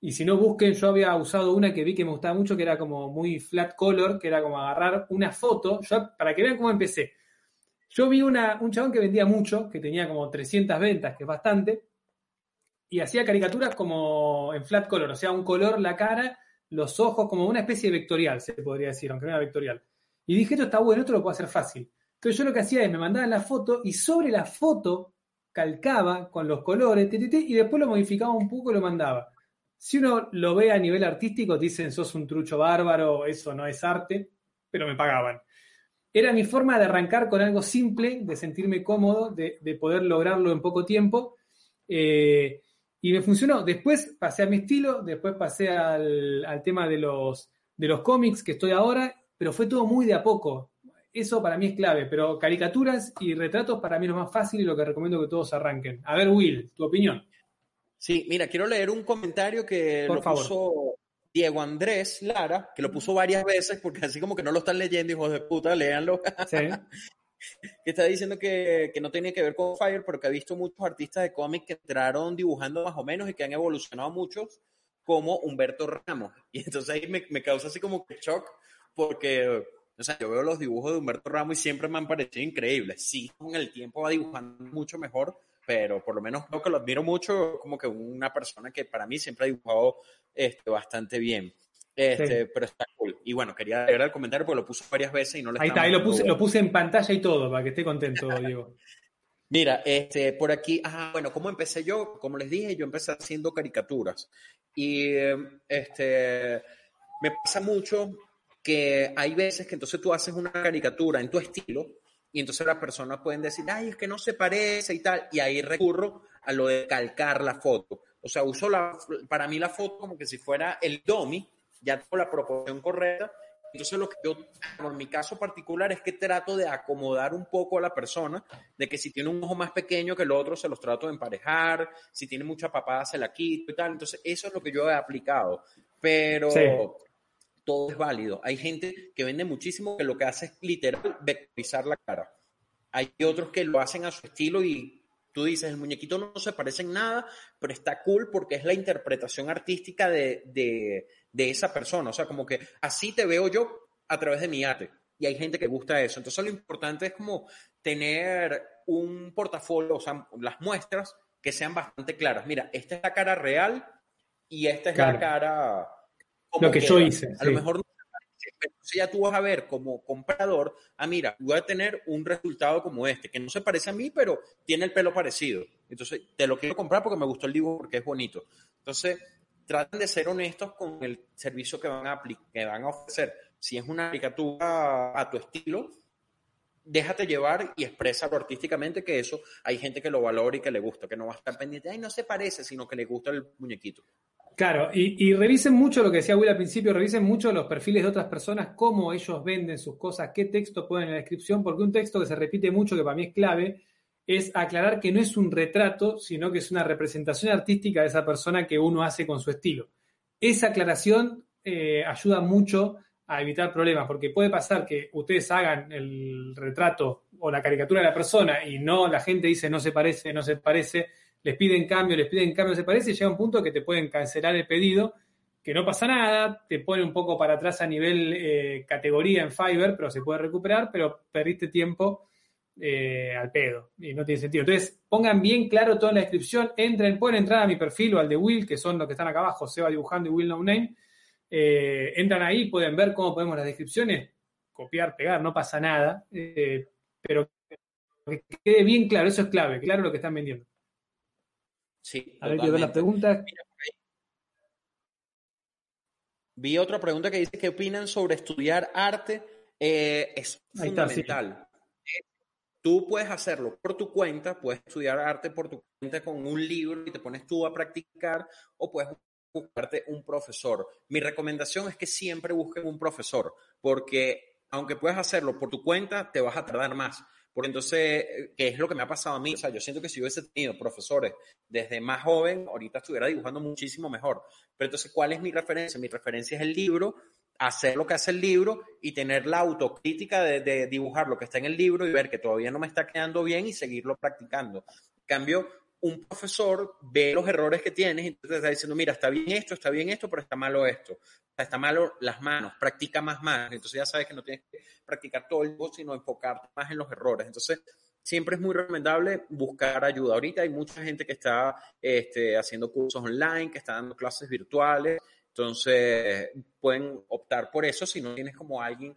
Y si no busquen, yo había usado una que vi que me gustaba mucho, que era como muy flat color, que era como agarrar una foto, yo, para que vean cómo empecé. Yo vi una, un chabón que vendía mucho, que tenía como 300 ventas, que es bastante, y hacía caricaturas como en flat color, o sea, un color, la cara, los ojos, como una especie de vectorial, se podría decir, aunque no era vectorial. Y dije, esto está bueno, esto lo puedo hacer fácil. Entonces yo lo que hacía es, me mandaban la foto y sobre la foto calcaba con los colores, y después lo modificaba un poco y lo mandaba. Si uno lo ve a nivel artístico, dicen, sos un trucho bárbaro, eso no es arte, pero me pagaban. Era mi forma de arrancar con algo simple, de sentirme cómodo, de, poder lograrlo en poco tiempo. Eh, y me funcionó. Después pasé a mi estilo, después pasé al, tema de los, de los cómics que estoy ahora, pero fue todo muy de a poco. Eso para mí es clave, pero caricaturas y retratos para mí es lo más fácil y lo que recomiendo que todos arranquen. A ver, Will, tu opinión. Sí, mira, quiero leer un comentario que lo puso Diego Andrés Lara, que lo puso varias veces porque así como que no lo están leyendo, hijos de puta, léanlo. Sí. que está diciendo que, que, no tiene que ver con Fire, porque ha visto muchos artistas de cómic que entraron dibujando más o menos y que han evolucionado muchos, como Humberto Ramos. Y entonces ahí me, me causa así como que shock, porque o sea, yo veo los dibujos de Humberto Ramos y siempre me han parecido increíbles. Sí, con el tiempo va dibujando mucho mejor, pero por lo menos creo que lo admiro mucho como que una persona que para mí siempre ha dibujado este, bastante bien. Este, Pero está cool. Y bueno, quería leer el comentario porque lo puse varias veces y no le Ahí está, ahí lo puse, lo puse en pantalla y todo, para que esté contento, Diego. Mira, este, por aquí, ah, bueno, ¿cómo empecé yo? Como les dije, yo empecé haciendo caricaturas. Y este, me pasa mucho que hay veces que entonces tú haces una caricatura en tu estilo y entonces las personas pueden decir, ay, es que no se parece y tal, y ahí recurro a lo de calcar la foto. O sea, uso la, para mí la foto como que si fuera el dummy, ya tengo la proporción correcta. Entonces lo que yo, en mi caso particular, es que trato de acomodar un poco a la persona, de que si tiene un ojo más pequeño que el otro, se los trato de emparejar, si tiene mucha papada, se la quito y tal. Entonces eso es lo que yo he aplicado. Pero todo es válido. Hay gente que vende muchísimo que lo que hace es literal vectorizar la cara. Hay otros que lo hacen a su estilo y tú dices, el muñequito no se parece en nada, pero está cool porque es la interpretación artística de, de, de esa persona. O sea, como que así te veo yo a través de mi arte. Y hay gente que gusta eso. Entonces lo importante es como tener un portafolio, o sea, las muestras que sean bastante claras. Mira, esta es la cara real y esta es la cara lo que yo hice. A lo mejor no pero ya tú vas a ver como comprador, ah, mira, voy a tener un resultado como este, que no se parece a mí, pero tiene el pelo parecido. Entonces, te lo quiero comprar porque me gustó el dibujo, porque es bonito. Entonces, traten de ser honestos con el servicio que van a, que van a ofrecer. Si es una caricatura a tu estilo, déjate llevar y exprésalo artísticamente, que eso hay gente que lo valora y que le gusta, que no va a estar pendiente, ay, no se parece, sino que le gusta el muñequito. Claro, y, revisen mucho lo que decía Will al principio, revisen mucho los perfiles de otras personas, cómo ellos venden sus cosas, qué texto ponen en la descripción, porque un texto que se repite mucho, que para mí es clave, es aclarar que no es un retrato, sino que es una representación artística de esa persona que uno hace con su estilo. Esa aclaración eh, ayuda mucho a evitar problemas, porque puede pasar que ustedes hagan el retrato o la caricatura de la persona y no la gente dice no se parece, no se parece, les piden cambio, les piden cambio, se parece, y llega un punto que te pueden cancelar el pedido, que no pasa nada, te pone un poco para atrás a nivel eh, categoría en Fiverr, pero se puede recuperar, pero perdiste tiempo eh, al pedo y no tiene sentido. Entonces, pongan bien claro todo en la descripción, entren, pueden entrar a mi perfil o al de Will, que son los que están acá abajo, Seba dibujando y Will No Name. Eh, entran ahí, pueden ver cómo podemos las descripciones, copiar, pegar, no pasa nada, pero que quede bien claro, eso es clave, claro lo que están vendiendo. Sí. A ver, ver la pregunta. Vi otra pregunta que dice, ¿qué opinan sobre estudiar arte? Eh, es fundamental. Tú puedes hacerlo por tu cuenta, puedes estudiar arte por tu cuenta con un libro y te pones tú a practicar o puedes buscarte un profesor. Mi recomendación es que siempre busquen un profesor porque aunque puedas hacerlo por tu cuenta, te vas a tardar más. Porque entonces, ¿qué es lo que me ha pasado a mí? O sea, yo siento que si hubiese tenido profesores desde más joven, ahorita estuviera dibujando muchísimo mejor. Pero entonces, ¿cuál es mi referencia? Mi referencia es el libro, hacer lo que hace el libro y tener la autocrítica de, dibujar lo que está en el libro y ver que todavía no me está quedando bien y seguirlo practicando. En cambio, un profesor ve los errores que tienes y te está diciendo, mira, está bien esto, está bien esto, pero está malo esto. Está malo las manos, practica más manos. Entonces ya sabes que no tienes que practicar todo el tiempo, sino enfocarte más en los errores. Entonces, siempre es muy recomendable buscar ayuda. Ahorita hay mucha gente que está este, haciendo cursos online, que está dando clases virtuales. Entonces, pueden optar por eso si no tienes como alguien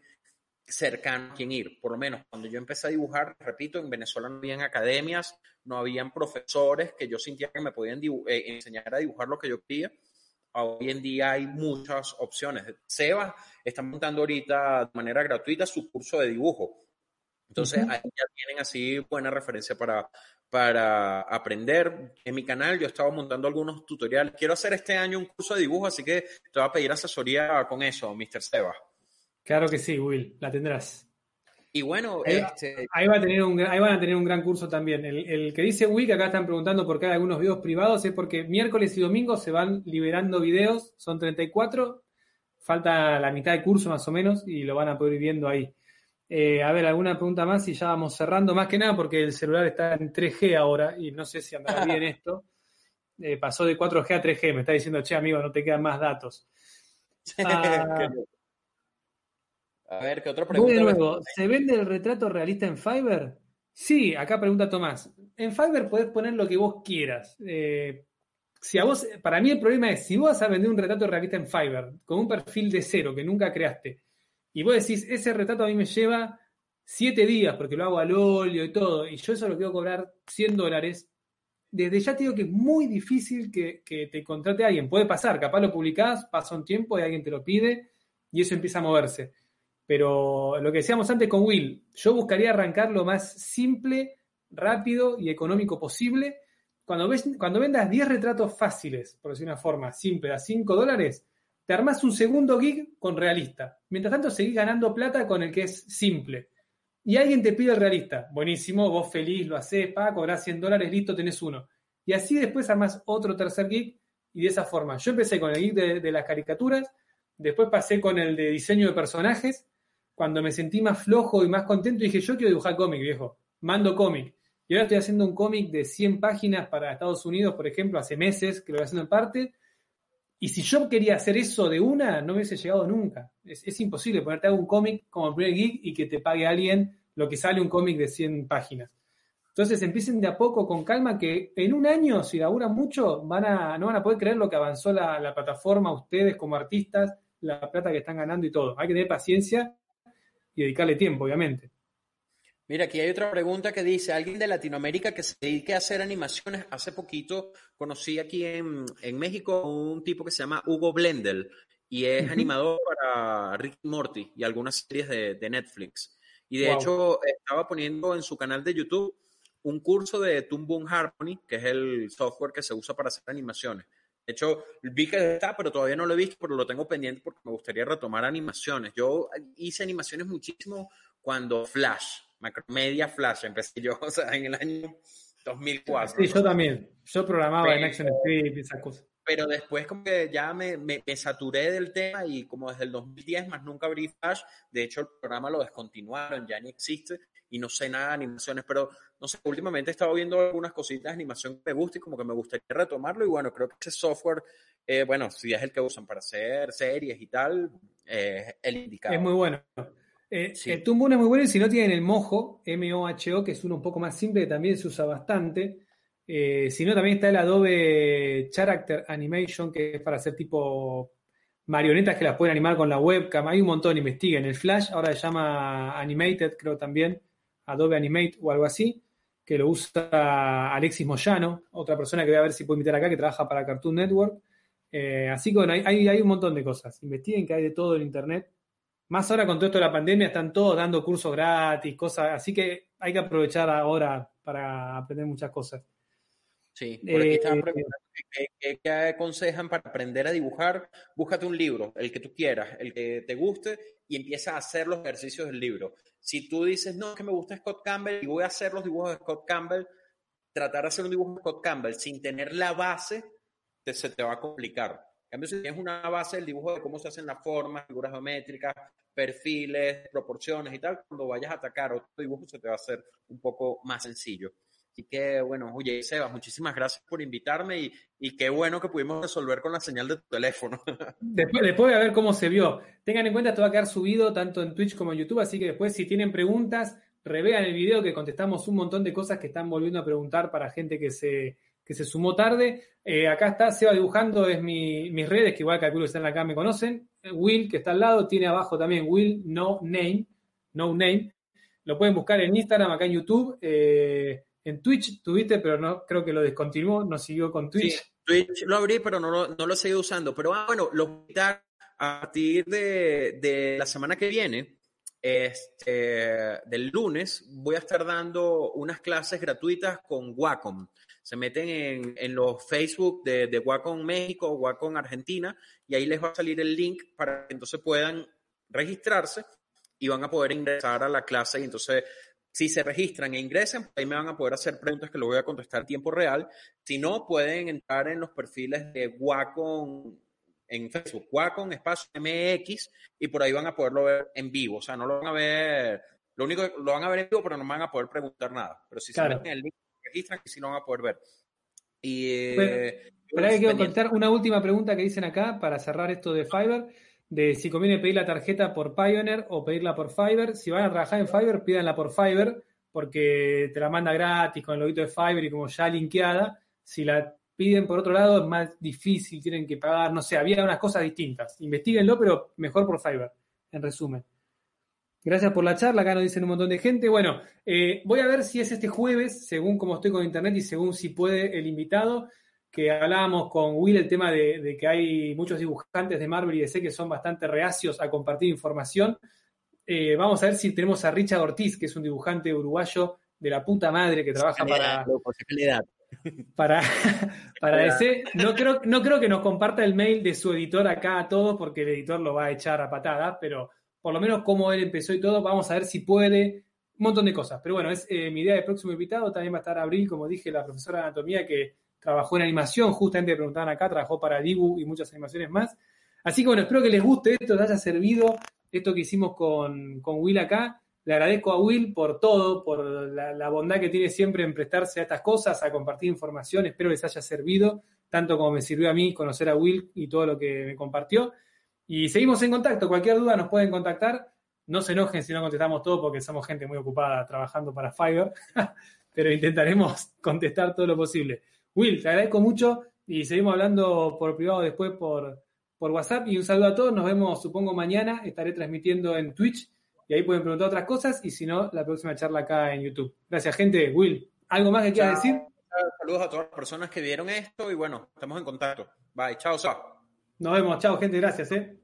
cercano a quien ir. Por lo menos cuando yo empecé a dibujar, repito, en Venezuela no habían academias, no habían profesores que yo sentía que me podían eh, enseñar a dibujar lo que yo quería. Hoy en día hay muchas opciones. Seba está montando ahorita de manera gratuita su curso de dibujo. Entonces, ahí ya tienen así buena referencia para, para aprender. En mi canal yo estaba montando algunos tutoriales. Quiero hacer este año un curso de dibujo, así que te voy a pedir asesoría con eso, Mr. Seba. Claro que sí, Will, la tendrás. Y bueno, ahí, este... ahí, va a tener un, ahí van a tener un gran curso también. El, el, que dice Will, que acá están preguntando por qué hay algunos videos privados, es porque miércoles y domingo se van liberando videos, son 34, falta la mitad de curso más o menos, y lo van a poder ir viendo ahí. Eh, a ver, alguna pregunta más y ya vamos cerrando, más que nada porque el celular está en 3G ahora y no sé si andará bien esto. Eh, pasó de 4G a 3G, me está diciendo, che, amigo, no te quedan más datos. Ah, a ver, ¿qué otra pregunta? de nuevo, ¿se vende el retrato realista en Fiverr? Sí, acá pregunta Tomás. En Fiverr podés poner lo que vos quieras. Eh, si a vos, para mí el problema es, si vos vas a vender un retrato realista en Fiverr con un perfil de cero que nunca creaste, y vos decís, ese retrato a mí me lleva siete días porque lo hago al óleo y todo, y yo eso lo quiero cobrar 100 dólares, desde ya te digo que es muy difícil que, que te contrate a alguien. Puede pasar, capaz lo publicás, pasa un tiempo y alguien te lo pide y eso empieza a moverse. Pero lo que decíamos antes con Will, yo buscaría arrancar lo más simple, rápido y económico posible. Cuando, ves, cuando vendas 10 retratos fáciles, por decir una forma, simple, a 5 dólares, te armas un segundo gig con realista. Mientras tanto, seguís ganando plata con el que es simple. Y alguien te pide el realista. Buenísimo, vos feliz, lo haces, pa, cobrás 100 dólares, listo, tenés uno. Y así después armas otro tercer gig y de esa forma. Yo empecé con el gig de las caricaturas, después pasé con el de diseño de personajes. Cuando me sentí más flojo y más contento, dije, yo quiero dibujar cómic, viejo. Mando cómic. Y ahora estoy haciendo un cómic de 100 páginas para Estados Unidos, por ejemplo, hace meses que lo voy haciendo en parte y si yo quería hacer eso de una, no me hubiese llegado nunca. Es, imposible ponerte a un cómic como el primer geek y que te pague alguien lo que sale un cómic de 100 páginas. Entonces empiecen de a poco, con calma, que en un año, si laburan mucho, van a, no van a poder creer lo que avanzó la, la plataforma, ustedes como artistas, la plata que están ganando y todo. Hay que tener paciencia y dedicarle tiempo, obviamente. Mira, aquí hay otra pregunta que dice, alguien de Latinoamérica que se dedique a hacer animaciones. Hace poquito conocí aquí en, en México un tipo que se llama Hugo Blendel y es animador para Rick Morty y algunas series de, de Netflix. Y de hecho estaba poniendo en su canal de YouTube un curso de Toon Boom Harmony, que es el software que se usa para hacer animaciones. De hecho, vi que está, pero todavía no lo he visto, pero lo tengo pendiente porque me gustaría retomar animaciones. Yo hice animaciones muchísimo cuando Flash, Macromedia Flash, empecé yo, o sea, en el año 2004. Sí, yo también. Yo programaba en Action Script y esas cosas. Pero después como que ya me, me, saturé del tema y como desde el 2010 más nunca abrí Flash. De hecho, el programa lo descontinuaron, ya ni existe y no sé nada de animaciones, pero no sé, últimamente he estado viendo algunas cositas de animación que me gusta y como que me gustaría retomarlo y bueno, creo que ese software, eh, bueno, si es el que usan para hacer series y tal, eh, el indicado. Es muy bueno. Eh, El Toon es muy bueno y si no tienen el Mojo, M-O-H-O, que es uno un poco más simple, que también se usa bastante. Eh, si no, también está el Adobe Character Animation, que es para hacer tipo marionetas que las pueden animar con la webcam. Hay un montón, investiguen. El Flash ahora se llama Animated, creo también, Adobe Animate o algo así, que lo usa Alexis Moyano, otra persona que voy a ver si puedo invitar acá, que trabaja para Cartoon Network. Eh, así que bueno, hay, hay un montón de cosas. Investiguen que hay de todo en Internet más ahora con todo esto de la pandemia están todos dando cursos gratis, cosas, así que hay que aprovechar ahora para aprender muchas cosas. Sí, por aquí estaban eh, preguntando ¿qué, aconsejan para aprender a dibujar. Búscate un libro, el que tú quieras, el que te guste, y empieza a hacer los ejercicios del libro. Si tú dices, no, es que me gusta Scott Campbell y voy a hacer los dibujos de Scott Campbell, tratar de hacer un dibujo de Scott Campbell sin tener la base, se te va a complicar. En cambio, si tienes una base del dibujo de cómo se hacen las formas, figuras geométricas, perfiles, proporciones y tal, cuando vayas a atacar otro dibujo se te va a hacer un poco más sencillo. Así que, bueno, oye, Sebas, muchísimas gracias por invitarme y, y, qué bueno que pudimos resolver con la señal de tu teléfono. Después, después de ver cómo se vio. Tengan en cuenta, esto va a quedar subido tanto en Twitch como en YouTube, así que después, si tienen preguntas, revean el video que contestamos un montón de cosas que están volviendo a preguntar para gente que se, que se sumó tarde. Eh, acá está Seba dibujando, es mi, mis redes, que igual calculo que están acá, me conocen. Will, que está al lado, tiene abajo también Will No Name, No Name. Lo pueden buscar en Instagram, acá en YouTube. Eh, en Twitch tuviste, pero no creo que lo descontinuó, no siguió con Twitch. Sí, Twitch lo abrí, pero no lo, no lo seguí usando. Pero ah, bueno, lo a partir de, de, la semana que viene. este, del lunes voy a estar dando unas clases gratuitas con Wacom. Se meten en, en los Facebook de, de, Wacom México Wacom Argentina y ahí les va a salir el link para que entonces puedan registrarse y van a poder ingresar a la clase y entonces si se registran e ingresan, ahí me van a poder hacer preguntas que lo voy a contestar en tiempo real. Si no, pueden entrar en los perfiles de Wacom en Facebook, Wacom Espacio MX, y por ahí van a poderlo ver en vivo. O sea, no lo van a ver, lo único que lo van a ver en vivo, pero no van a poder preguntar nada. Pero si se meten el link, registran y si lo van a poder ver. Y, eh, pero hay que contestar una última pregunta que dicen acá para cerrar esto de Fiverr, de si conviene pedir la tarjeta por Pioneer o pedirla por Fiverr. Si van a trabajar en Fiverr, pídanla por Fiverr, porque te la manda gratis con el loguito de Fiverr y como ya linkeada. Si la piden por otro lado, es más difícil, tienen que pagar, no sé, había unas cosas distintas. Investíguenlo, pero mejor por Fiverr, en resumen. Gracias por la charla, acá nos dicen un montón de gente. Bueno, eh, voy a ver si es este jueves, según cómo estoy con internet y según si puede el invitado, que hablábamos con Will el tema de, que hay muchos dibujantes de Marvel y DC que son bastante reacios a compartir información. Eh, vamos a ver si tenemos a Richard Ortiz, que es un dibujante uruguayo de la puta madre que trabaja para para, para DC. No creo, no creo que nos comparta el mail de su editor acá a todos, porque el editor lo va a echar a patadas, pero por lo menos cómo él empezó y todo, vamos a ver si puede. Un montón de cosas. Pero bueno, es eh, mi idea de próximo invitado. También va a estar Abril, como dije, la profesora de anatomía que trabajó en animación, justamente me preguntaban acá, trabajó para Dibu y muchas animaciones más. Así que bueno, espero que les guste esto, les haya servido esto que hicimos con, con Will acá. Le agradezco a Will por todo, por la, bondad que tiene siempre en prestarse a estas cosas, a compartir información. Espero les haya servido, tanto como me sirvió a mí conocer a Will y todo lo que me compartió. Y seguimos en contacto. Cualquier duda nos pueden contactar. No se enojen si no contestamos todo porque somos gente muy ocupada trabajando para Fiverr, pero intentaremos contestar todo lo posible. Will, te agradezco mucho y seguimos hablando por privado después por, por WhatsApp. Y un saludo a todos. Nos vemos, supongo, mañana. Estaré transmitiendo en Twitch y ahí pueden preguntar otras cosas y si no, la próxima charla acá en YouTube. Gracias, gente. Will, ¿algo más que quieras decir? Saludos a todas las personas que vieron esto y bueno, estamos en contacto. Bye, chao, chao. Nos vemos, chao, gente. Gracias, eh.